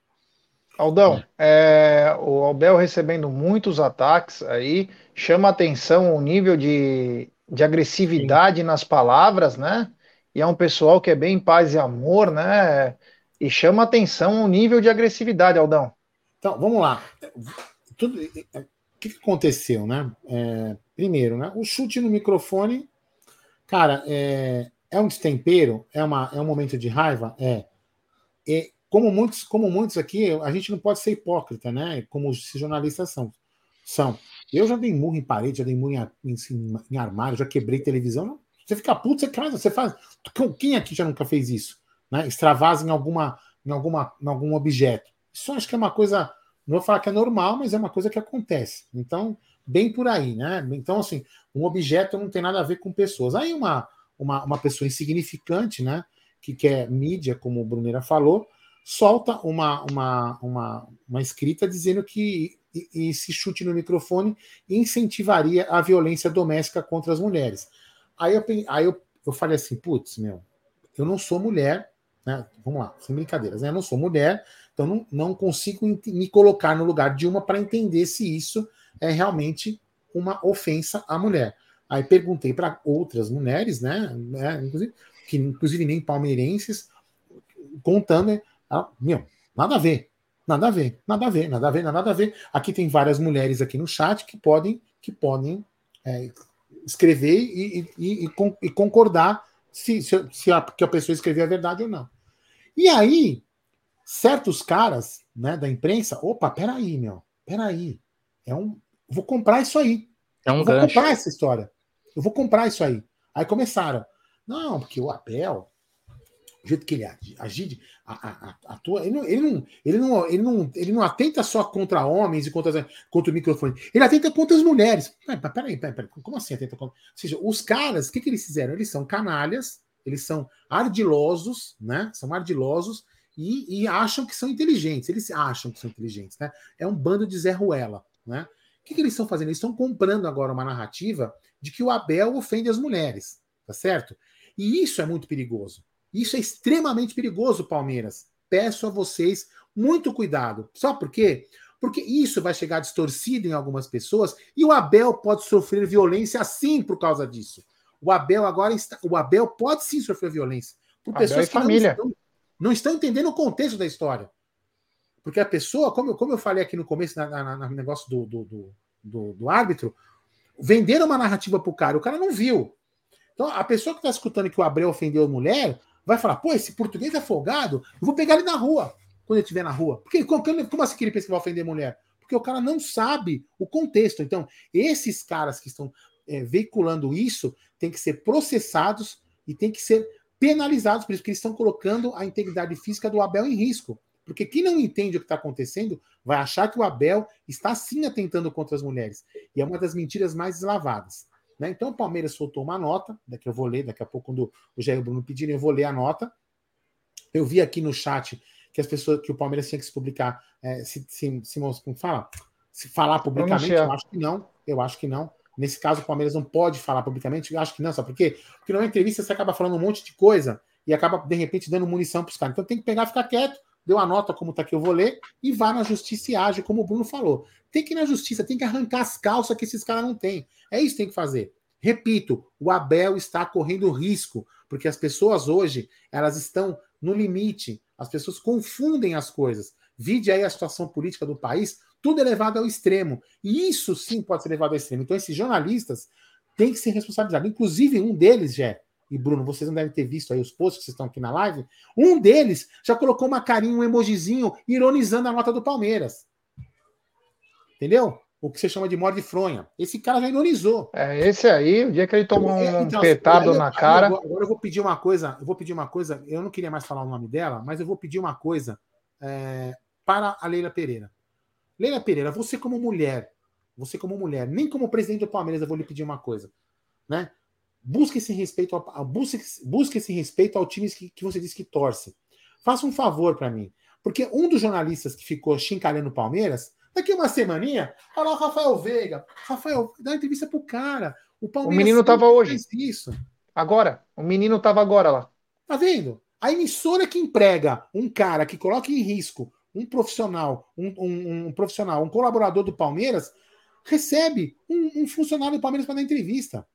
Aldão, é, o Abel recebendo muitos ataques aí, chama atenção o nível de, de agressividade Sim. nas palavras, né? E é um pessoal que é bem paz e amor, né? E chama atenção o nível de agressividade, Aldão. Então, vamos lá. Tudo, o que aconteceu, né? É, primeiro, né? O chute no microfone Cara, é, é um destempero? É, uma, é um momento de raiva? É. E como muitos, como muitos aqui, a gente não pode ser hipócrita, né? Como os jornalistas são. são. Eu já dei murro em parede, já dei murro em, em, em armário, já quebrei televisão. Você fica puto, você casa, você faz. Quem aqui já nunca fez isso? Né? Extravasa em, alguma, em, alguma, em algum objeto. Isso acho que é uma coisa. Não vou falar que é normal, mas é uma coisa que acontece. Então, bem por aí, né? Então, assim, um objeto não tem nada a ver com pessoas. Aí uma, uma, uma pessoa insignificante, né? Que quer mídia, como o Brunera falou, solta uma, uma, uma, uma escrita dizendo que esse chute no microfone incentivaria a violência doméstica contra as mulheres. Aí eu, aí eu, eu falei assim, putz, meu, eu não sou mulher, né? Vamos lá, sem brincadeiras, né? Eu não sou mulher, então não, não consigo me colocar no lugar de uma para entender se isso é realmente uma ofensa à mulher. Aí perguntei para outras mulheres, né, né, inclusive, que inclusive nem palmeirenses, contando, ah, meu, nada a ver, nada a ver, nada a ver, nada a ver, nada a ver. Aqui tem várias mulheres aqui no chat que podem, que podem é, escrever e, e, e, e concordar se, se, se a, que a pessoa escreveu a verdade ou não. E aí, certos caras né, da imprensa, opa, peraí, meu, peraí, é um, vou comprar isso aí. É um eu vou comprar essa história. Eu vou comprar isso aí. Aí começaram. Não, porque o Abel, o jeito que ele age, atua, ele não, ele não, ele não, ele não, ele não atenta só contra homens e contra, contra o microfone. Ele atenta contra as mulheres. Peraí, peraí, peraí, como assim atenta contra? Ou seja, os caras, o que, que eles fizeram? Eles são canalhas, eles são ardilosos, né? São ardilosos e, e acham que são inteligentes. Eles acham que são inteligentes, né? É um bando de Zé Ruela, né? que, que eles estão fazendo? Eles estão comprando agora uma narrativa de que o Abel ofende as mulheres, tá certo? E isso é muito perigoso. Isso é extremamente perigoso, Palmeiras. Peço a vocês muito cuidado. Sabe por quê? Porque isso vai chegar distorcido em algumas pessoas e o Abel pode sofrer violência sim por causa disso. O Abel agora está, o Abel pode sim sofrer violência por Abel pessoas que família. Não, estão, não estão entendendo o contexto da história. Porque a pessoa, como, como eu falei aqui no começo, no negócio do, do, do, do, árbitro, venderam uma narrativa pro cara, o cara não viu. Então, a pessoa que está escutando que o Abreu ofendeu a mulher, vai falar, pô, esse português é folgado, eu vou pegar ele na rua, quando ele estiver na rua. Porque, como, assim que ele pensa que vai ofender mulher? porque o cara não sabe o contexto. Então, esses caras que estão é, veiculando isso têm que ser processados e têm que ser penalizados por isso, porque eles estão colocando a integridade física do Abel em risco. Porque quem não entende o que está acontecendo vai achar que o Abel está sim atentando contra as mulheres. E é uma das mentiras mais deslavadas. Né? Então o Palmeiras soltou uma nota, daqui eu vou ler, daqui a pouco, quando o Jair Bruno pedir, eu vou ler a nota. Eu vi aqui no chat que as pessoas que o Palmeiras tinha que se publicar, é, se, se, se, como fala? se falar publicamente, eu acho que não. Eu acho que não. Nesse caso, o Palmeiras não pode falar publicamente. Acho que não, sabe por quê? Porque numa entrevista você acaba falando um monte de coisa e acaba, de repente, dando munição para os caras. Então tem que pegar ficar quieto deu a nota como está aqui, eu vou ler, e vá na justiça e age, como o Bruno falou. Tem que ir na justiça, tem que arrancar as calças que esses caras não têm. É isso que tem que fazer. Repito, o Abel está correndo risco, porque as pessoas hoje, elas estão no limite, as pessoas confundem as coisas. Vide aí a situação política do país, tudo é levado ao extremo. E isso sim pode ser levado ao extremo. Então, esses jornalistas têm que ser responsabilizados. Inclusive, um deles, Jé, e Bruno, vocês não devem ter visto aí os posts que vocês estão aqui na live. Um deles já colocou uma carinha, um emojizinho, ironizando a nota do Palmeiras. Entendeu? O que você chama de morde fronha. Esse cara já ironizou. É, esse aí, o dia que ele tomou é, um então, petado na cara. Agora, agora eu vou pedir uma coisa, eu vou pedir uma coisa, eu não queria mais falar o nome dela, mas eu vou pedir uma coisa é, para a Leila Pereira. Leila Pereira, você como mulher, você como mulher, nem como presidente do Palmeiras, eu vou lhe pedir uma coisa. Né? Busque esse respeito ao, busque, busque esse respeito ao time que, que você diz que torce. Faça um favor para mim. Porque um dos jornalistas que ficou chincalhando o Palmeiras, daqui uma semaninha, fala Rafael Veiga. Rafael, dá uma entrevista pro cara. O, Palmeiras o menino tava hoje. Isso. Agora. O menino tava agora lá. Tá vendo? A emissora que emprega um cara que coloca em risco um profissional, um, um, um profissional, um colaborador do Palmeiras, recebe um, um funcionário do Palmeiras para dar entrevista.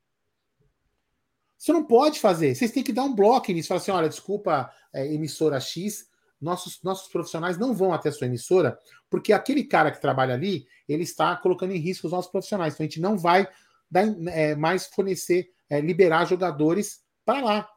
Você não pode fazer. Vocês têm que dar um bloco nisso. Falar assim: olha, desculpa, é, emissora X, nossos, nossos profissionais não vão até a sua emissora, porque aquele cara que trabalha ali, ele está colocando em risco os nossos profissionais. Então a gente não vai dar, é, mais fornecer, é, liberar jogadores para lá.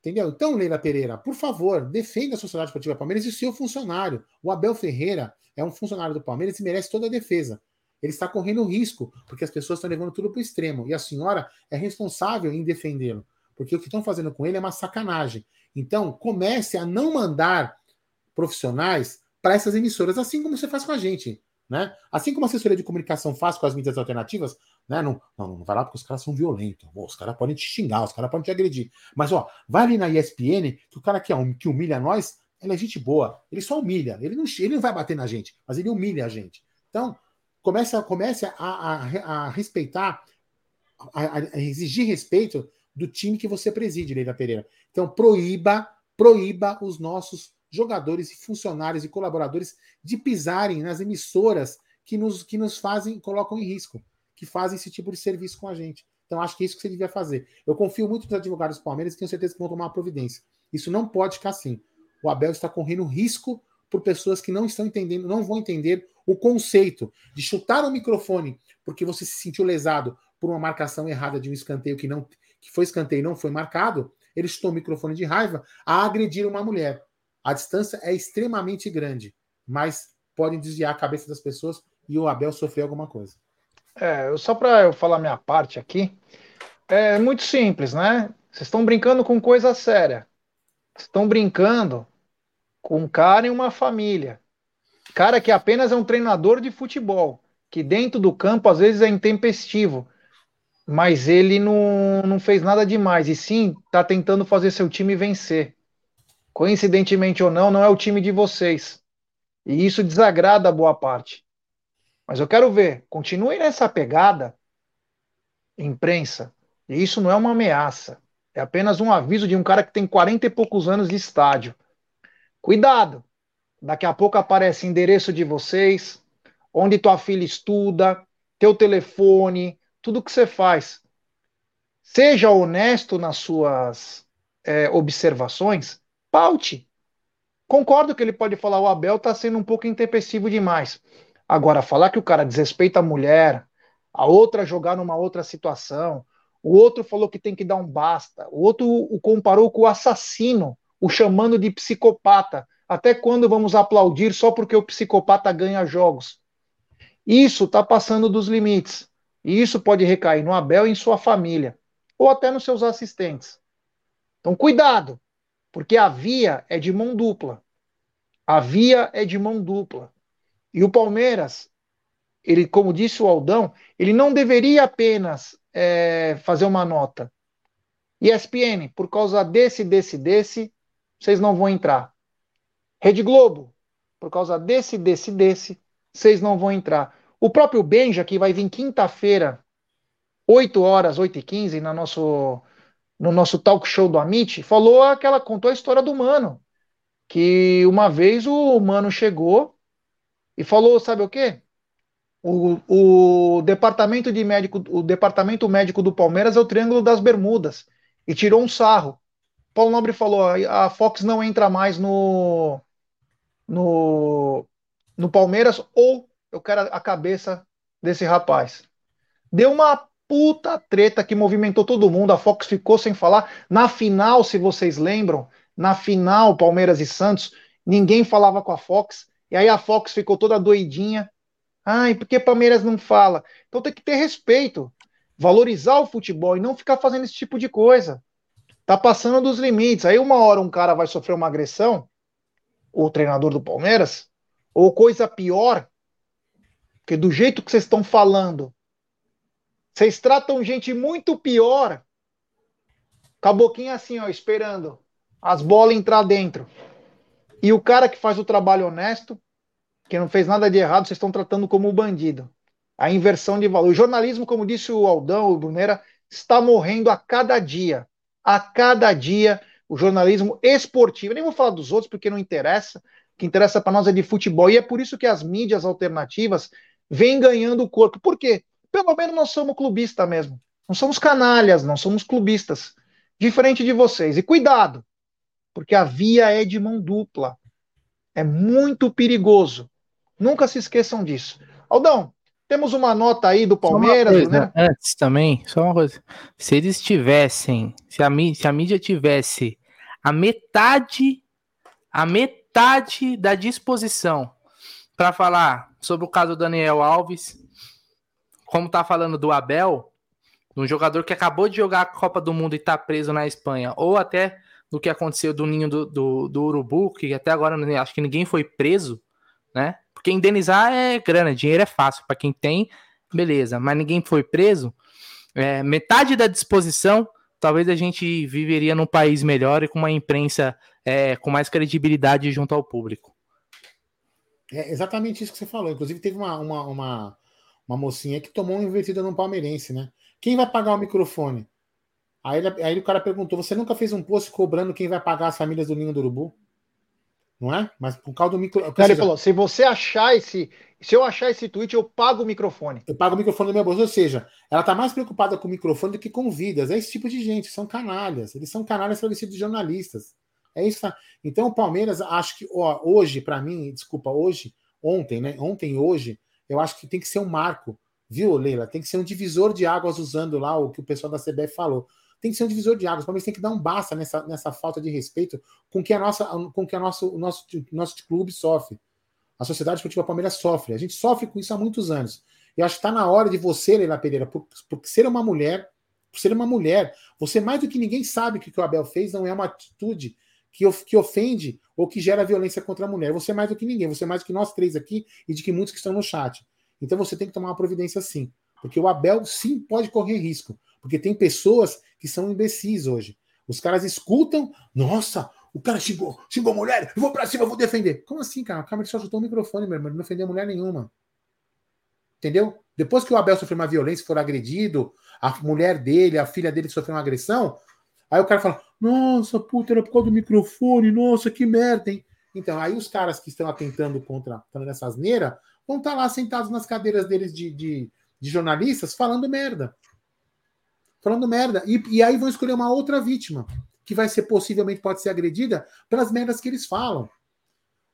Entendeu? Então, Leila Pereira, por favor, defenda a Sociedade Esportiva Palmeiras e o seu funcionário. O Abel Ferreira é um funcionário do Palmeiras e merece toda a defesa ele está correndo risco, porque as pessoas estão levando tudo para o extremo. E a senhora é responsável em defendê-lo, porque o que estão fazendo com ele é uma sacanagem. Então, comece a não mandar profissionais para essas emissoras, assim como você faz com a gente. Né? Assim como a assessoria de comunicação faz com as mídias alternativas, né? não, não, não vai lá porque os caras são violentos. os caras podem te xingar, os caras podem te agredir. Mas ó, vai ali na ESPN, que o cara que, que humilha nós, ele é gente boa. Ele só humilha. Ele não, ele não vai bater na gente, mas ele humilha a gente. Então, comece, comece a, a, a respeitar, a, a, exigir respeito do time que você preside, Leila Pereira. Então, proíba, proíba os nossos jogadores funcionários e colaboradores de pisarem nas emissoras que nos, que nos fazem, colocam em risco, que fazem esse tipo de serviço com a gente. Então, acho que é isso que você devia fazer. Eu confio muito nos advogados do Palmeiras e tenho certeza que vão tomar providência. Isso não pode ficar assim. O Abel está correndo risco por pessoas que não estão entendendo, não vão entender o conceito de chutar o microfone porque você se sentiu lesado por uma marcação errada de um escanteio que não que foi escanteio e não foi marcado, ele chutou o microfone de raiva a agredir uma mulher. A distância é extremamente grande, mas podem desviar a cabeça das pessoas e o Abel sofreu alguma coisa. É, só para eu falar minha parte aqui, é muito simples, né? Vocês estão brincando com coisa séria. Estão brincando com um cara e uma família. Cara que apenas é um treinador de futebol, que dentro do campo às vezes é intempestivo, mas ele não, não fez nada demais, e sim está tentando fazer seu time vencer. Coincidentemente ou não, não é o time de vocês. E isso desagrada a boa parte. Mas eu quero ver, continue nessa pegada, imprensa. E isso não é uma ameaça. É apenas um aviso de um cara que tem 40 e poucos anos de estádio. Cuidado! Daqui a pouco aparece endereço de vocês, onde tua filha estuda, teu telefone, tudo que você faz. Seja honesto nas suas é, observações, paute. Concordo que ele pode falar, o Abel está sendo um pouco intempestivo demais. Agora, falar que o cara desrespeita a mulher, a outra jogar numa outra situação, o outro falou que tem que dar um basta, o outro o comparou com o assassino o chamando de psicopata. Até quando vamos aplaudir só porque o psicopata ganha jogos? Isso está passando dos limites. E isso pode recair no Abel e em sua família, ou até nos seus assistentes. Então, cuidado, porque a via é de mão dupla. A via é de mão dupla. E o Palmeiras, ele, como disse o Aldão, ele não deveria apenas é, fazer uma nota. ESPN, por causa desse, desse, desse, vocês não vão entrar. Rede Globo, por causa desse, desse, desse, vocês não vão entrar. O próprio Benja, que vai vir quinta-feira, 8 horas, 8 e 15 no nosso, no nosso talk show do Amit, falou aquela, contou a história do Mano. Que uma vez o Mano chegou e falou, sabe o quê? O, o departamento de médico, o departamento médico do Palmeiras é o Triângulo das Bermudas e tirou um sarro. Paulo Nobre falou: a Fox não entra mais no no, no Palmeiras ou eu quero a cabeça desse rapaz. Deu uma puta treta que movimentou todo mundo. A Fox ficou sem falar. Na final, se vocês lembram, na final Palmeiras e Santos, ninguém falava com a Fox. E aí a Fox ficou toda doidinha. Ai, por que Palmeiras não fala? Então tem que ter respeito, valorizar o futebol e não ficar fazendo esse tipo de coisa. Tá passando dos limites. Aí uma hora um cara vai sofrer uma agressão, o treinador do Palmeiras, ou coisa pior, porque do jeito que vocês estão falando, vocês tratam gente muito pior. Caboquinho assim, ó, esperando as bolas entrar dentro. E o cara que faz o trabalho honesto que não fez nada de errado, vocês estão tratando como bandido. A inversão de valor. O jornalismo, como disse o Aldão, o Brunera, está morrendo a cada dia. A cada dia, o jornalismo esportivo. Eu nem vou falar dos outros porque não interessa. O que interessa para nós é de futebol. E é por isso que as mídias alternativas vêm ganhando o corpo. Por quê? Pelo menos nós somos clubistas mesmo. Não somos canalhas, não somos clubistas. Diferente de vocês. E cuidado, porque a via é de mão dupla. É muito perigoso. Nunca se esqueçam disso. Aldão, temos uma nota aí do Palmeiras, coisa, né? Antes também, só uma coisa. Se eles tivessem, se a, mídia, se a mídia tivesse a metade, a metade da disposição para falar sobre o caso do Daniel Alves, como tá falando do Abel, um jogador que acabou de jogar a Copa do Mundo e tá preso na Espanha, ou até do que aconteceu do ninho do, do, do Urubu, que até agora acho que ninguém foi preso, né? Porque indenizar é grana, dinheiro é fácil. Para quem tem, beleza. Mas ninguém foi preso. É, metade da disposição, talvez a gente viveria num país melhor e com uma imprensa é, com mais credibilidade junto ao público. É exatamente isso que você falou. Inclusive, teve uma, uma, uma, uma mocinha que tomou uma invertida no palmeirense, né? Quem vai pagar o microfone? Aí, ele, aí o cara perguntou: Você nunca fez um post cobrando quem vai pagar as famílias do Ninho do Urubu? não é? Mas por causa do micro. Ele falou: se você achar esse. Se eu achar esse tweet, eu pago o microfone. Eu pago o microfone do meu bolso. Ou seja, ela tá mais preocupada com o microfone do que com vidas. É esse tipo de gente, são canalhas. Eles são canalhas travestidos de jornalistas. É isso. Tá? Então o Palmeiras, acho que ó, hoje, para mim, desculpa, hoje, ontem, né? Ontem e hoje, eu acho que tem que ser um marco, viu, Leila? Tem que ser um divisor de águas usando lá o que o pessoal da CBF falou tem que ser um divisor de águas. O Palmeiras tem que dar um basta nessa, nessa falta de respeito com que a nossa, com que a nosso, o nosso, nosso clube sofre. A sociedade esportiva Palmeiras sofre. A gente sofre com isso há muitos anos. Eu acho que está na hora de você, Leila Pereira, por, por ser uma mulher, por ser uma mulher, você mais do que ninguém sabe que o que o Abel fez não é uma atitude que, que ofende ou que gera violência contra a mulher. Você mais do que ninguém, você mais do que nós três aqui e de que muitos que estão no chat. Então você tem que tomar uma providência sim. Porque o Abel sim pode correr risco. Porque tem pessoas que são imbecis hoje. Os caras escutam, nossa, o cara xingou, xingou mulher, eu vou pra cima, eu vou defender. Como assim, cara? O cara só chutou o microfone, meu irmão, não defendeu mulher nenhuma. Entendeu? Depois que o Abel sofreu uma violência, for agredido, a mulher dele, a filha dele sofreu uma agressão, aí o cara fala, nossa, puta, era por causa do microfone, nossa, que merda, hein? Então, aí os caras que estão atentando contra, essa asneira, vão estar tá lá sentados nas cadeiras deles de, de, de jornalistas falando merda falando merda. E, e aí vão escolher uma outra vítima, que vai ser possivelmente pode ser agredida pelas merdas que eles falam.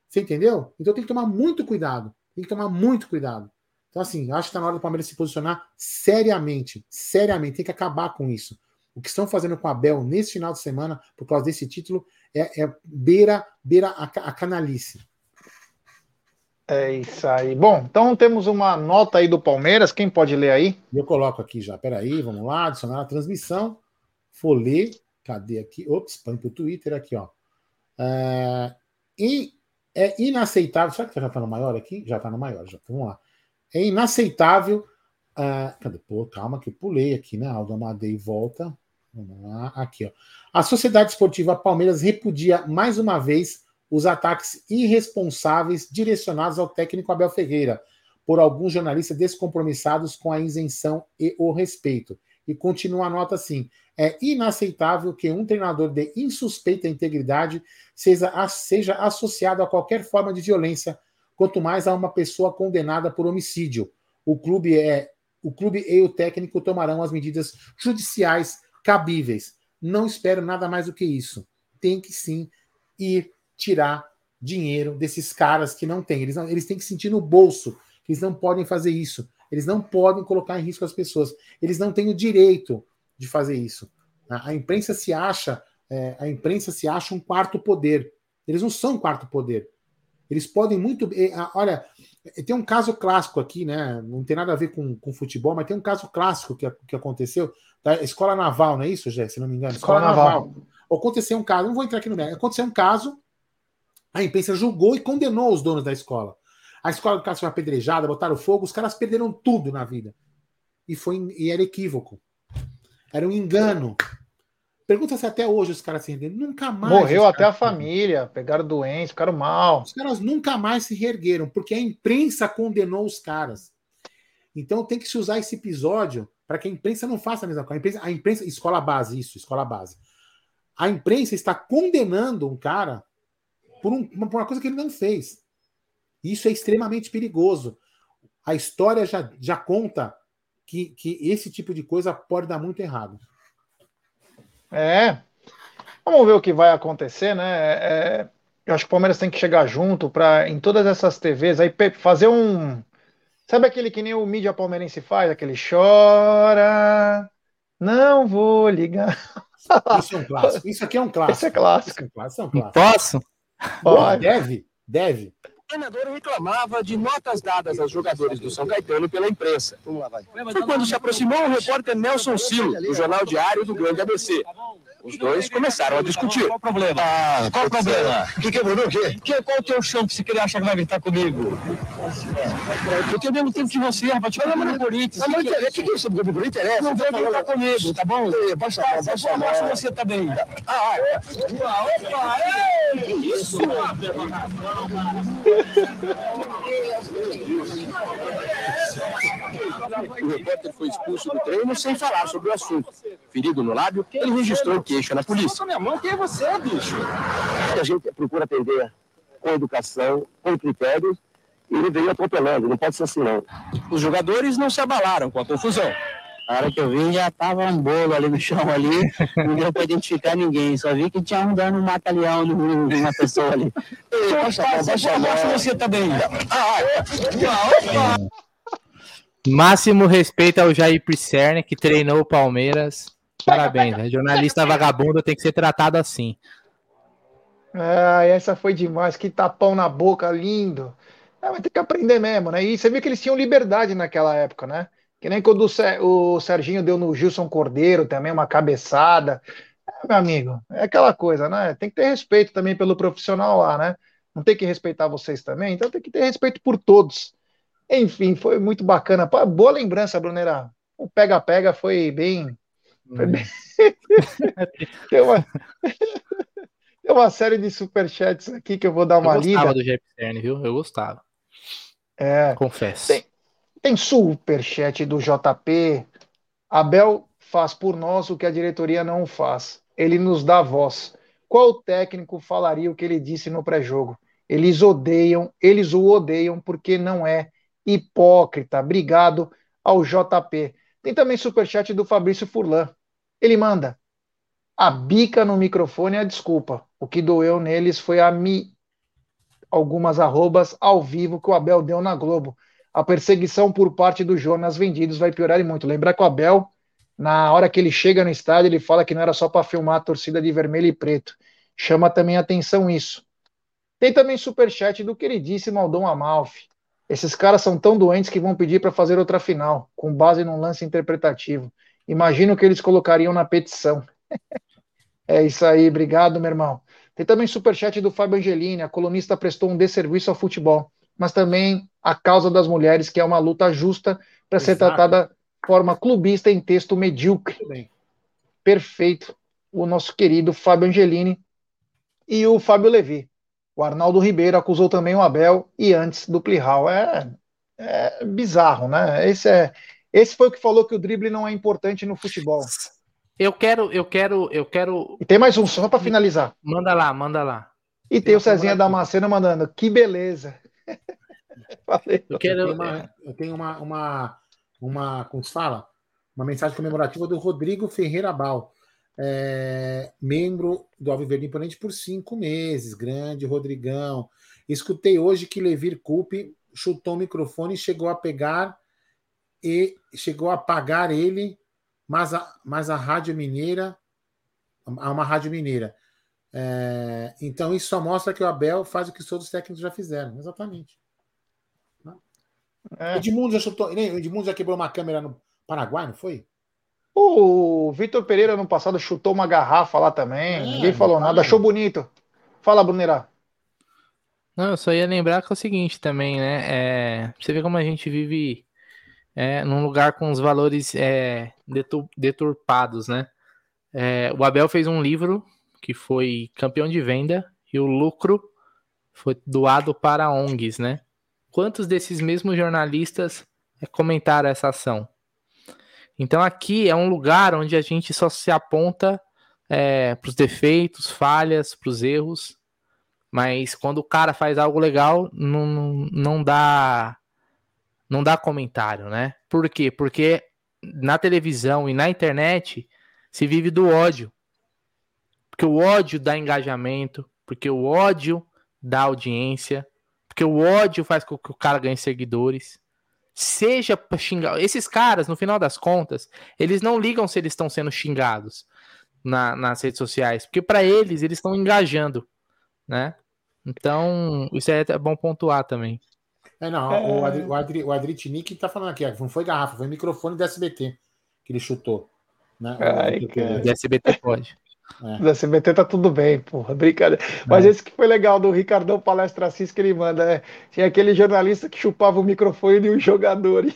Você entendeu? Então tem que tomar muito cuidado. Tem que tomar muito cuidado. Então, assim, acho que está na hora do Palmeiras se posicionar seriamente. Seriamente. Tem que acabar com isso. O que estão fazendo com a Bel nesse final de semana, por causa desse título, é, é beira, beira a, a canalice. É isso aí. Bom, então temos uma nota aí do Palmeiras. Quem pode ler aí? Eu coloco aqui já. Peraí, vamos lá. Adicionar a transmissão. Folê. Cadê aqui? Ops, põe para o Twitter aqui, ó. É, e é inaceitável. Será que já está no maior aqui? Já está no maior, já. Vamos lá. É inaceitável. Uh, cadê? Pô, calma que eu pulei aqui, né? Aldo Amadei volta. Lá. Aqui, ó. A Sociedade Esportiva Palmeiras repudia mais uma vez os ataques irresponsáveis direcionados ao técnico Abel Ferreira por alguns jornalistas descompromissados com a isenção e o respeito. E continua a nota assim: é inaceitável que um treinador de insuspeita integridade seja, seja associado a qualquer forma de violência, quanto mais a uma pessoa condenada por homicídio. O clube é o clube e o técnico tomarão as medidas judiciais cabíveis. Não espero nada mais do que isso. Tem que sim ir tirar dinheiro desses caras que não têm. Eles, não, eles têm que sentir no bolso que eles não podem fazer isso. Eles não podem colocar em risco as pessoas. Eles não têm o direito de fazer isso. A, a imprensa se acha, é, a imprensa se acha um quarto poder. Eles não são um quarto poder. Eles podem muito. Olha, tem um caso clássico aqui, né? Não tem nada a ver com, com futebol, mas tem um caso clássico que, que aconteceu da Escola Naval, não é isso, Jé? Se não me engano. Escola, Escola Naval. Naval. Aconteceu um caso, não vou entrar aqui no meio. Aconteceu um caso a imprensa julgou e condenou os donos da escola. A escola do caso foi apedrejada, botaram fogo, os caras perderam tudo na vida. E, foi, e era equívoco. Era um engano. Pergunta se até hoje os caras se renderam. Nunca mais. Morreu até a família, pegaram doença, ficaram mal. Os caras nunca mais se reergueram, porque a imprensa condenou os caras. Então tem que se usar esse episódio para que a imprensa não faça a mesma coisa. A imprensa, a imprensa, escola base, isso, escola base. A imprensa está condenando um cara por, um, por uma coisa que ele não fez. Isso é extremamente perigoso. A história já, já conta que, que esse tipo de coisa pode dar muito errado. É. Vamos ver o que vai acontecer, né? É, eu acho que o Palmeiras tem que chegar junto para em todas essas TVs aí fazer um. Sabe aquele que nem o mídia palmeirense faz? Aquele chora, não vou ligar. Isso é um clássico. Isso aqui é um clássico. Isso é clássico. Isso é um clássico. É um clássico. Posso? deve, deve. O treinador reclamava de notas dadas aos jogadores do São Caetano pela imprensa. Foi quando se aproximou o repórter Nelson Silo, do Jornal Diário do Grande ABC. Os dois começaram a discutir. Qual o problema? Ah, qual o problema? O que, é, Bruno? O quê? Que, qual o teu chão que você queria achar que vai gritar comigo? Eu tenho o mesmo tempo que você, rapaz. Te no Corinthians. Não, interessa. O que, que é isso? Não interessa. Não vai gritar comigo, tá bom? Baixa a mão, baixa a mão. Baixa você também. Ah, opa, opa, ei! Que isso? O repórter foi expulso do treino sem falar sobre o assunto. Ferido no lábio, ele registrou queixa na polícia. minha mão, quem é você, bicho? A gente procura atender com educação, com critérios, e ele veio atropelando. Não pode ser assim, não. Os jogadores não se abalaram com a confusão. A hora que eu vi, já tava um bolo ali no chão ali, não deu para identificar ninguém, só vi que tinha um dando um mata-leão numa pessoa ali. Poxa, você também. Ah, ah, Máximo respeito ao Jair Pisserni, que treinou o Palmeiras. Parabéns, né? Jornalista vagabundo tem que ser tratado assim. Ah, essa foi demais, que tapão na boca, lindo. É, vai ter que aprender mesmo, né? E você viu que eles tinham liberdade naquela época, né? Que nem quando o Serginho deu no Gilson Cordeiro também uma cabeçada. É, meu amigo, é aquela coisa, né? Tem que ter respeito também pelo profissional lá, né? Não tem que respeitar vocês também, então tem que ter respeito por todos. Enfim, foi muito bacana. Boa lembrança, Brunera. O pega-pega foi bem. Foi bem... tem, uma... tem uma série de superchats aqui que eu vou dar uma lida. Eu gostava lida. do GPN, viu? Eu gostava. É. Confesso. Tem, tem superchat do JP. Abel faz por nós o que a diretoria não faz. Ele nos dá voz. Qual técnico falaria o que ele disse no pré-jogo? Eles odeiam, eles o odeiam porque não é hipócrita. Obrigado ao JP. Tem também superchat do Fabrício Furlan. Ele manda: a bica no microfone é a desculpa. O que doeu neles foi a mi algumas arrobas ao vivo que o Abel deu na Globo a perseguição por parte do Jonas Vendidos vai piorar muito. Lembrar que o Abel, na hora que ele chega no estádio, ele fala que não era só para filmar a torcida de vermelho e preto. Chama também atenção isso. Tem também superchat do queridíssimo Aldão Amalfi. Esses caras são tão doentes que vão pedir para fazer outra final, com base num lance interpretativo. Imagino que eles colocariam na petição. é isso aí, obrigado, meu irmão. Tem também superchat do Fábio Angelini. A colunista prestou um desserviço ao futebol, mas também a causa das mulheres, que é uma luta justa para ser tratada de forma clubista em texto medíocre. Perfeito. O nosso querido Fábio Angelini e o Fábio Levi. O Arnaldo Ribeiro acusou também o Abel e antes do Plihal. É, é bizarro, né? Esse, é, esse foi o que falou que o drible não é importante no futebol. Eu quero, eu quero, eu quero. E tem mais um, só para finalizar. Manda lá, manda lá. E tem, tem o Cezinha Damasceno mandando. Que beleza. Valeu. Eu, quero, eu tenho, uma, eu tenho uma, uma, uma, como se fala? Uma mensagem comemorativa do Rodrigo Ferreira Bal é, membro do Alviverde Imponente por cinco meses. Grande Rodrigão. Escutei hoje que Levir Coupe chutou o microfone e chegou a pegar e chegou a pagar ele, mas a, mas a Rádio Mineira, a uma Rádio Mineira. É, então isso só mostra que o Abel faz o que todos os técnicos já fizeram. Exatamente. É. Edmundo já chutou. Edmundo já quebrou uma câmera no Paraguai, não foi? O Vitor Pereira no passado chutou uma garrafa lá também. É, Ninguém falou nada. Achou bonito. Fala, Brunerá. Não, eu só ia lembrar que é o seguinte também, né? É, você vê como a gente vive é, num lugar com os valores é, deturpados, né? É, o Abel fez um livro que foi campeão de venda e o lucro foi doado para ONGs, né? Quantos desses mesmos jornalistas comentaram essa ação? Então aqui é um lugar onde a gente só se aponta é, para os defeitos, falhas, para os erros, mas quando o cara faz algo legal, não, não dá não dá comentário, né? Por quê? Porque na televisão e na internet se vive do ódio. Porque o ódio dá engajamento, porque o ódio dá audiência, porque o ódio faz com que o cara ganhe seguidores seja para xingar. Esses caras, no final das contas, eles não ligam se eles estão sendo xingados na, nas redes sociais, porque para eles eles estão engajando, né? Então, isso é bom pontuar também. É, não, é... o, Adri, o, Adri, o Adritnik tá falando aqui, não foi garrafa, foi microfone do SBT que ele chutou. Né? Ai, o, do SBT pode. É. Da CBT tá tudo bem, porra, brincadeira. Mas é. esse que foi legal do Ricardão Palestra Assis que ele manda, é, tinha aquele jornalista que chupava o microfone de um jogador.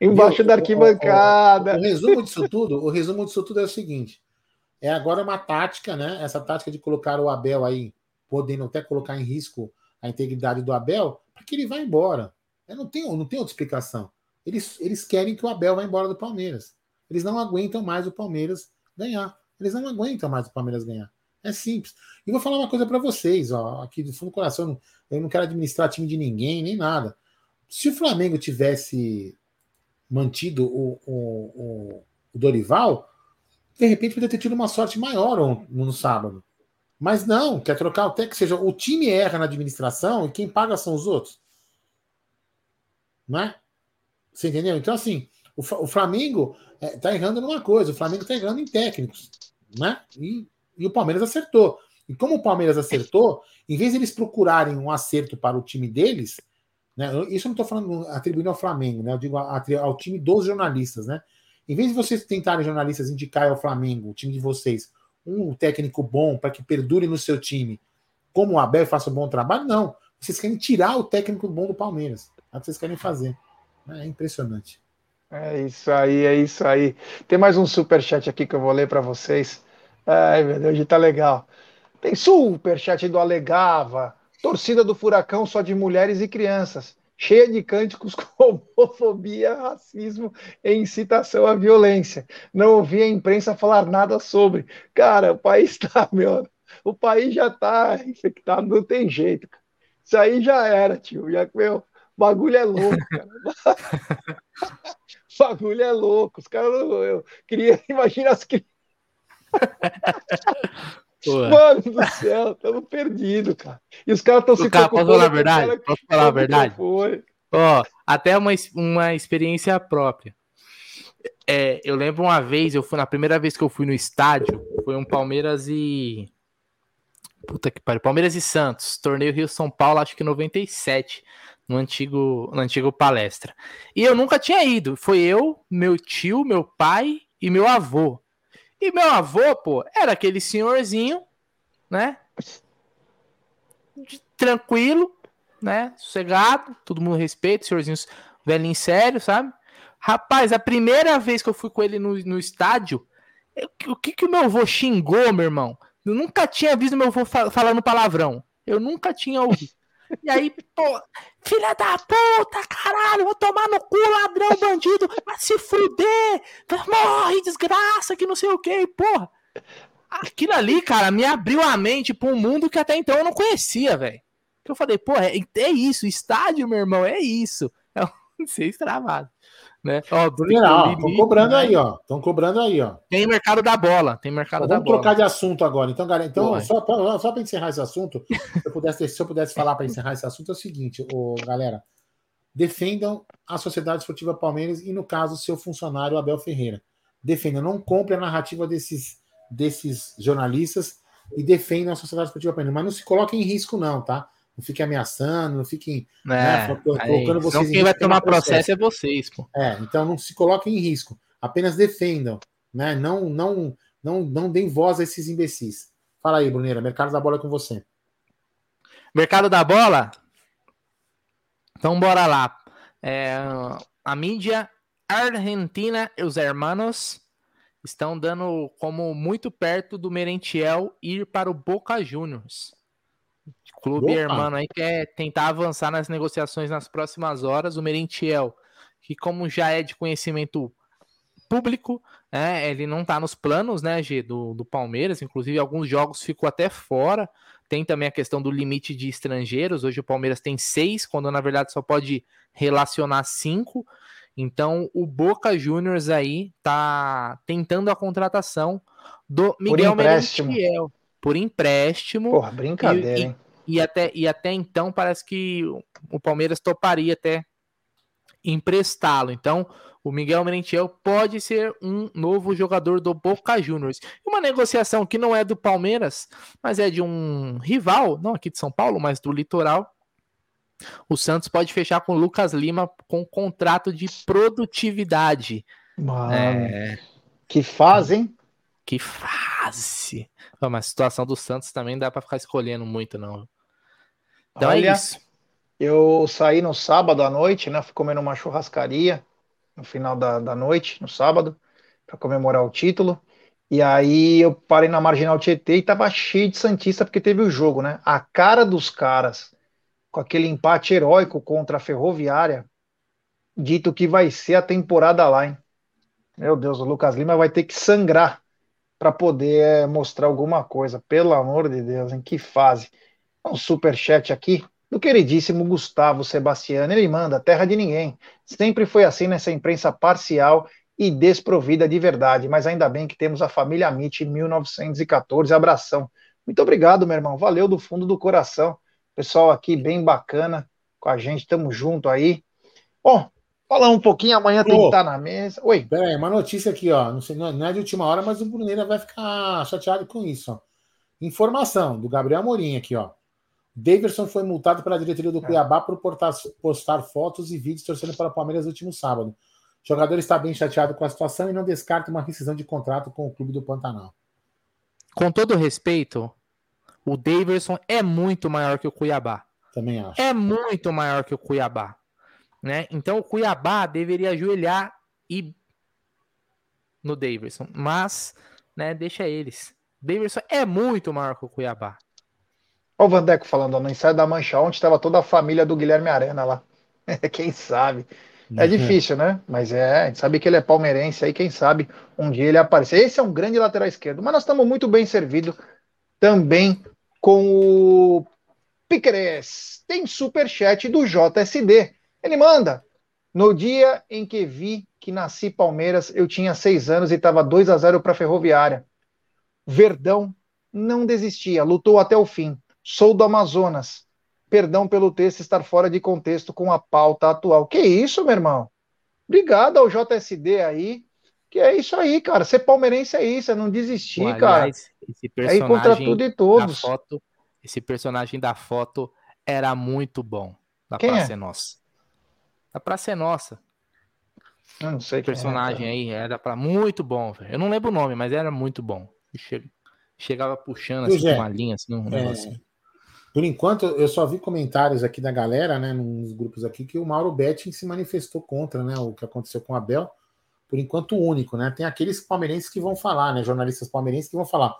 Embaixo da arquibancada. O, o, o, resumo disso tudo, o resumo disso tudo é o seguinte: é agora uma tática, né? Essa tática de colocar o Abel aí, podendo até colocar em risco a integridade do Abel, para que ele vá embora. Eu não tenho, não tenho outra explicação. Eles, eles querem que o Abel vá embora do Palmeiras. Eles não aguentam mais o Palmeiras ganhar. Eles não aguentam mais o Palmeiras ganhar. É simples. E vou falar uma coisa para vocês, ó, aqui do fundo do coração. Eu não quero administrar time de ninguém, nem nada. Se o Flamengo tivesse mantido o, o, o, Dorival, de repente poderia ter tido uma sorte maior no, sábado. Mas não, quer trocar o técnico, seja, o time erra na administração e quem paga são os outros. Não é? Você entendeu? Então, assim, o, o Flamengo está é, errando numa coisa, o Flamengo está errando em técnicos, né? E, e o Palmeiras acertou. E como o Palmeiras acertou, em vez de eles procurarem um acerto para o time deles, né? Isso eu não estou falando atribuindo ao Flamengo, né? Eu digo ao time dos jornalistas, né? Em vez de vocês tentarem jornalistas indicar ao Flamengo, o time de vocês, um técnico bom para que perdure no seu time, como o Abel faça um bom trabalho, não. Vocês querem tirar o técnico bom do Palmeiras. É o que vocês querem fazer. É impressionante. É isso aí, é isso aí. Tem mais um super chat aqui que eu vou ler para vocês. Ai, meu Deus, hoje tá legal. Tem super chat do Alegava. Torcida do Furacão só de mulheres e crianças. Cheia de cânticos com homofobia, racismo e incitação à violência. Não ouvi a imprensa falar nada sobre. Cara, o país tá, meu. O país já tá infectado, não tem jeito. Isso aí já era, tio. Já, meu, bagulho é louco, cara. bagulho é louco. Os caras, eu queria imaginar as crianças. Mano do céu, estamos perdidos, cara. E os caras estão se cara, Posso falar a verdade? Posso falar a verdade? Ó, até uma, uma experiência própria. É, eu lembro uma vez, eu fui na primeira vez que eu fui no estádio, foi um Palmeiras e Puta que pariu. Palmeiras e Santos, torneio Rio São Paulo, acho que 97, no antigo, no antigo palestra. E eu nunca tinha ido. Foi eu, meu tio, meu pai e meu avô. E meu avô, pô, era aquele senhorzinho, né? Tranquilo, né? Sossegado, todo mundo respeita, senhorzinho velhinho sério, sabe? Rapaz, a primeira vez que eu fui com ele no, no estádio, eu, o que que o meu avô xingou, meu irmão? Eu nunca tinha visto meu avô falando palavrão. Eu nunca tinha ouvido. E aí, pô, filha da puta, caralho, vou tomar no cu, ladrão, bandido, vai se fuder, morre, desgraça, que não sei o que, porra. Aquilo ali, cara, me abriu a mente pra um mundo que até então eu não conhecia, velho. Eu falei, pô, é, é isso, estádio, meu irmão, é isso. É um seis travado né? Ó, estão cobrando aí, ó. Estão cobrando aí, ó. Tem mercado da bola, tem mercado da vamos bola. Vamos trocar de assunto agora. Então, galera, então, só para só encerrar esse assunto, se eu pudesse, se eu pudesse falar para encerrar esse assunto, é o seguinte, ô, galera. Defendam a Sociedade Esportiva Palmeiras e, no caso, seu funcionário Abel Ferreira. Defendam, não compre a narrativa desses, desses jornalistas e defendam a Sociedade Esportiva Palmeiras. Mas não se coloquem em risco, não, tá? Não fiquem ameaçando, não fiquem é, né, colocando vocês quem vai tomar processo. processo é vocês, pô. É, então não se coloquem em risco, apenas defendam, né? Não, não, não, não deem voz a esses imbecis. Fala aí, Bruneira, mercado da bola é com você. Mercado da bola? Então bora lá. É, a mídia argentina e os hermanos estão dando como muito perto do Merentiel ir para o Boca Juniors. Clube Opa. Hermano aí quer tentar avançar nas negociações nas próximas horas. O Merentiel, que como já é de conhecimento público, né, ele não tá nos planos, né, G, do, do Palmeiras. Inclusive, alguns jogos ficou até fora. Tem também a questão do limite de estrangeiros. Hoje o Palmeiras tem seis, quando na verdade só pode relacionar cinco. Então, o Boca Juniors aí tá tentando a contratação do Miguel Merentiel por empréstimo. Porra, brincadeira, e, hein? E, até, e até então parece que o Palmeiras toparia até emprestá-lo. Então, o Miguel Merentiel pode ser um novo jogador do Boca Juniors. Uma negociação que não é do Palmeiras, mas é de um rival, não aqui de São Paulo, mas do litoral. O Santos pode fechar com o Lucas Lima com contrato de produtividade. Mano, é... Que fazem? Que fase! Mas a situação do Santos também dá para ficar escolhendo muito, não. Então é Olha, é isso. Eu saí no sábado à noite, né? Fui comer numa churrascaria no final da, da noite, no sábado, para comemorar o título. E aí eu parei na Marginal Tietê e tava cheio de Santista porque teve o jogo, né? A cara dos caras, com aquele empate heróico contra a Ferroviária, dito que vai ser a temporada lá, hein? Meu Deus, o Lucas Lima vai ter que sangrar para poder é, mostrar alguma coisa. Pelo amor de Deus, em que fase? Um super chat aqui do queridíssimo Gustavo Sebastiano. Ele manda terra de ninguém. Sempre foi assim nessa imprensa parcial e desprovida de verdade, mas ainda bem que temos a família Amit 1914. Abração. Muito obrigado, meu irmão. Valeu do fundo do coração. Pessoal aqui bem bacana com a gente. Tamo junto aí. Bom, Falar um pouquinho, amanhã tem que estar na mesa. Oi. Peraí, uma notícia aqui, ó. Não, sei, não é de última hora, mas o Bruneira vai ficar chateado com isso. Ó. Informação do Gabriel Morim aqui, ó. Davidson foi multado pela diretoria do é. Cuiabá por portar, postar fotos e vídeos torcendo para o Palmeiras no último sábado. O jogador está bem chateado com a situação e não descarta uma rescisão de contrato com o clube do Pantanal. Com todo respeito, o Davidson é muito maior que o Cuiabá. Também acho. É muito maior que o Cuiabá né? Então o Cuiabá deveria ajoelhar e no Davidson, mas, né, deixa eles. Davidson é muito maior que o Cuiabá. Olha o Vandeco falando, no ensaio da Mancha, onde estava toda a família do Guilherme Arena lá. quem sabe? É uhum. difícil, né? Mas é, a gente sabe que ele é palmeirense aí, quem sabe um dia ele aparecer. Esse é um grande lateral esquerdo, mas nós estamos muito bem servidos também com o Piqueres. Tem superchat do JSD. Ele manda. No dia em que vi que nasci Palmeiras, eu tinha seis anos e estava 2 a 0 para a Ferroviária. Verdão não desistia, lutou até o fim. Sou do Amazonas. Perdão pelo texto estar fora de contexto com a pauta atual. Que isso, meu irmão? Obrigado ao JSD aí. Que é isso aí, cara. Ser palmeirense é isso, é não desistir, Pô, aliás, cara. Esse personagem é contra tudo e todos. foto esse personagem da foto era muito bom. Da Quem Praça é? é Nossa. Da Praça é Nossa. Eu não sei O é, personagem cara. aí era para muito bom, velho. Eu não lembro o nome, mas era muito bom. Che- Chegava puxando assim, é. com uma linha, assim, um É, negocinho. Por enquanto, eu só vi comentários aqui da galera, né, nos grupos aqui, que o Mauro Betting se manifestou contra, né, o que aconteceu com o Abel. Por enquanto, único, né? Tem aqueles palmeirenses que vão falar, né, jornalistas palmeirenses que vão falar: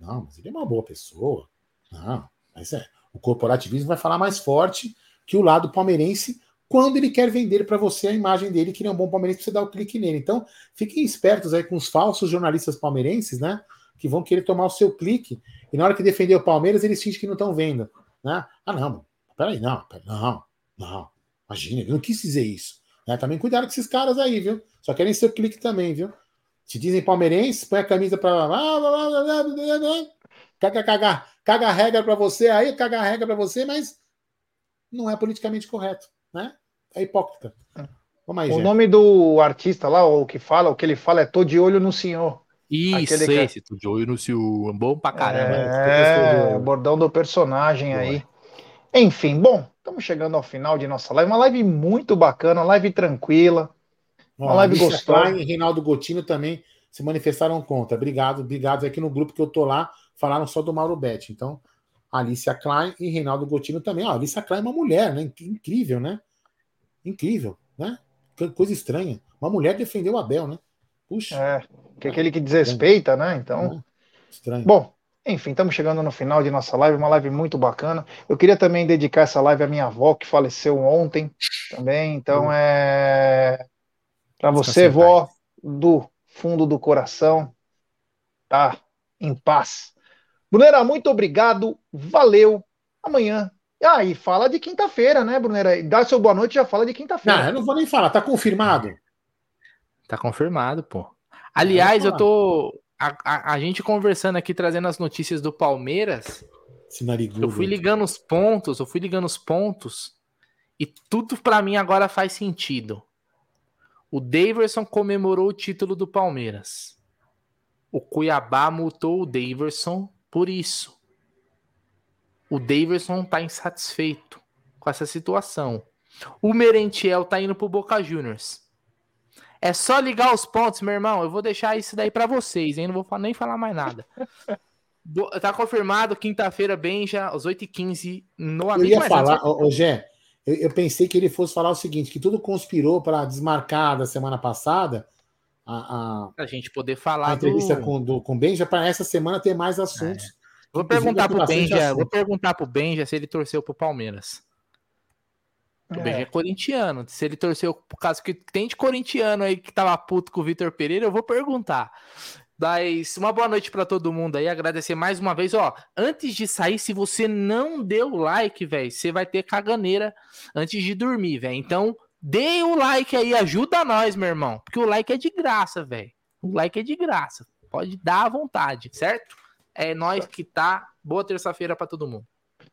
não, mas ele é uma boa pessoa. Não, mas é. O corporativismo vai falar mais forte que o lado palmeirense quando ele quer vender para você a imagem dele, que ele é um bom palmeirense, você dar o clique nele. Então, fiquem espertos aí com os falsos jornalistas palmeirenses, né? Que vão querer tomar o seu clique e na hora que defender o Palmeiras, eles fingem que não estão vendo. Né? Ah, não, peraí, não, peraí, não, não. Imagina, ele não quis dizer isso. Né? Também cuidado com esses caras aí, viu? Só querem seu clique também, viu? Se dizem palmeirenses, põe a camisa pra. Caga, caga, caga a regra pra você aí, caga a regra pra você, mas não é politicamente correto, né? É hipócrita. Vamos aí, O Gé. nome do artista lá, o que fala, o que ele fala é Tô de olho no senhor. Isso, Aquele que- esse, tu de olho no seu. Bom pra caramba. É, o bordão do personagem aí. Enfim, bom, estamos chegando ao final de nossa live. Uma live muito bacana, live tranquila. Uma live gostosa. Klein e Reinaldo Gotino também se manifestaram contra. Obrigado, obrigado. Aqui no grupo que eu tô lá, falaram só do Mauro Betti. Então, Alicia Klein e Reinaldo Gotino também. Ó, a Alicia Klein é uma mulher, né? Inc- Incrível, né? Incrível, né? Que Coisa estranha. Uma mulher defendeu o Abel, né? Puxa. É, que é aquele que desrespeita, né? Então. Estranho. Bom, enfim, estamos chegando no final de nossa live, uma live muito bacana. Eu queria também dedicar essa live à minha avó, que faleceu ontem também. Então, é. Para você, em vó, do fundo do coração, tá em paz. Brunera, muito obrigado, valeu. Amanhã. Ah, e fala de quinta-feira, né, Brunera? Dá seu boa noite e já fala de quinta-feira. Não, eu não vou nem falar, tá confirmado. Tá confirmado, pô. Aliás, eu tô. A, a- a gente conversando aqui, trazendo as notícias do Palmeiras. Narigudo. Eu fui ligando os pontos, eu fui ligando os pontos. E tudo pra mim agora faz sentido. O Daverson comemorou o título do Palmeiras. O Cuiabá multou o Daverson por isso. O Daverson tá insatisfeito com essa situação. O Merentiel tá indo pro Boca Juniors. É só ligar os pontos, meu irmão. Eu vou deixar isso daí pra vocês, hein? Não vou nem falar mais nada. Tá confirmado, quinta-feira, Benja, às 8h15, no Eu Amigo ia Mais falar, ô, Gé, eu, eu pensei que ele fosse falar o seguinte: que tudo conspirou para desmarcar da semana passada a, a, Pra gente poder a falar entrevista do... com, do, com o Benja para essa semana ter mais assuntos. Vou Inclusive, perguntar pro Benja, assunto. vou perguntar pro Benja se ele torceu pro Palmeiras. O É. Benja é corintiano. Se ele torceu, por causa que tem de corintiano aí que tava puto com o Vitor Pereira, eu vou perguntar. Mas uma boa noite pra todo mundo aí. Agradecer mais uma vez. Ó, antes de sair, se você não deu like, velho, você vai ter caganeira antes de dormir, velho. Então, dê o like aí, ajuda nós, meu irmão. Porque o like é de graça, velho. O like é de graça. Pode dar à vontade, certo? É nós que tá. Boa terça-feira pra todo mundo.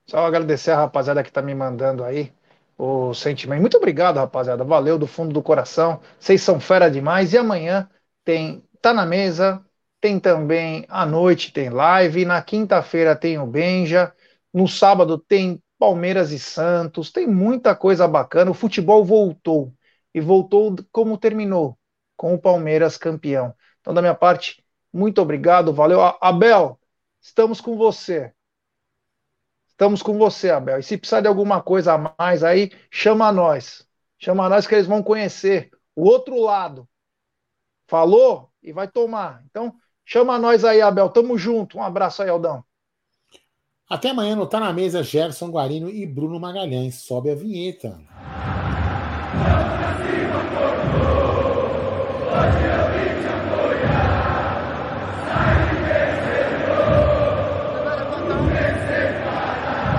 Só agradecer a rapaziada que tá me mandando aí o sentimento. Muito obrigado, rapaziada. Valeu do fundo do coração. Vocês são fera demais. E amanhã tem Tá na Mesa, tem também à noite, tem live. Na quinta-feira tem o Benja. No sábado tem Palmeiras e Santos. Tem muita coisa bacana. O futebol voltou. E voltou como terminou, com o Palmeiras campeão. Então, da minha parte, muito obrigado. Valeu. Abel, estamos com você. Estamos com você, Abel. E se precisar de alguma coisa a mais aí, chama nós. Chama nós que eles vão conhecer o outro lado. Falou e vai tomar. Então, chama nós aí, Abel. Tamo junto. Um abraço aí, Aldão. Até amanhã não tá na mesa Gerson Guarino e Bruno Magalhães. Sobe a vinheta.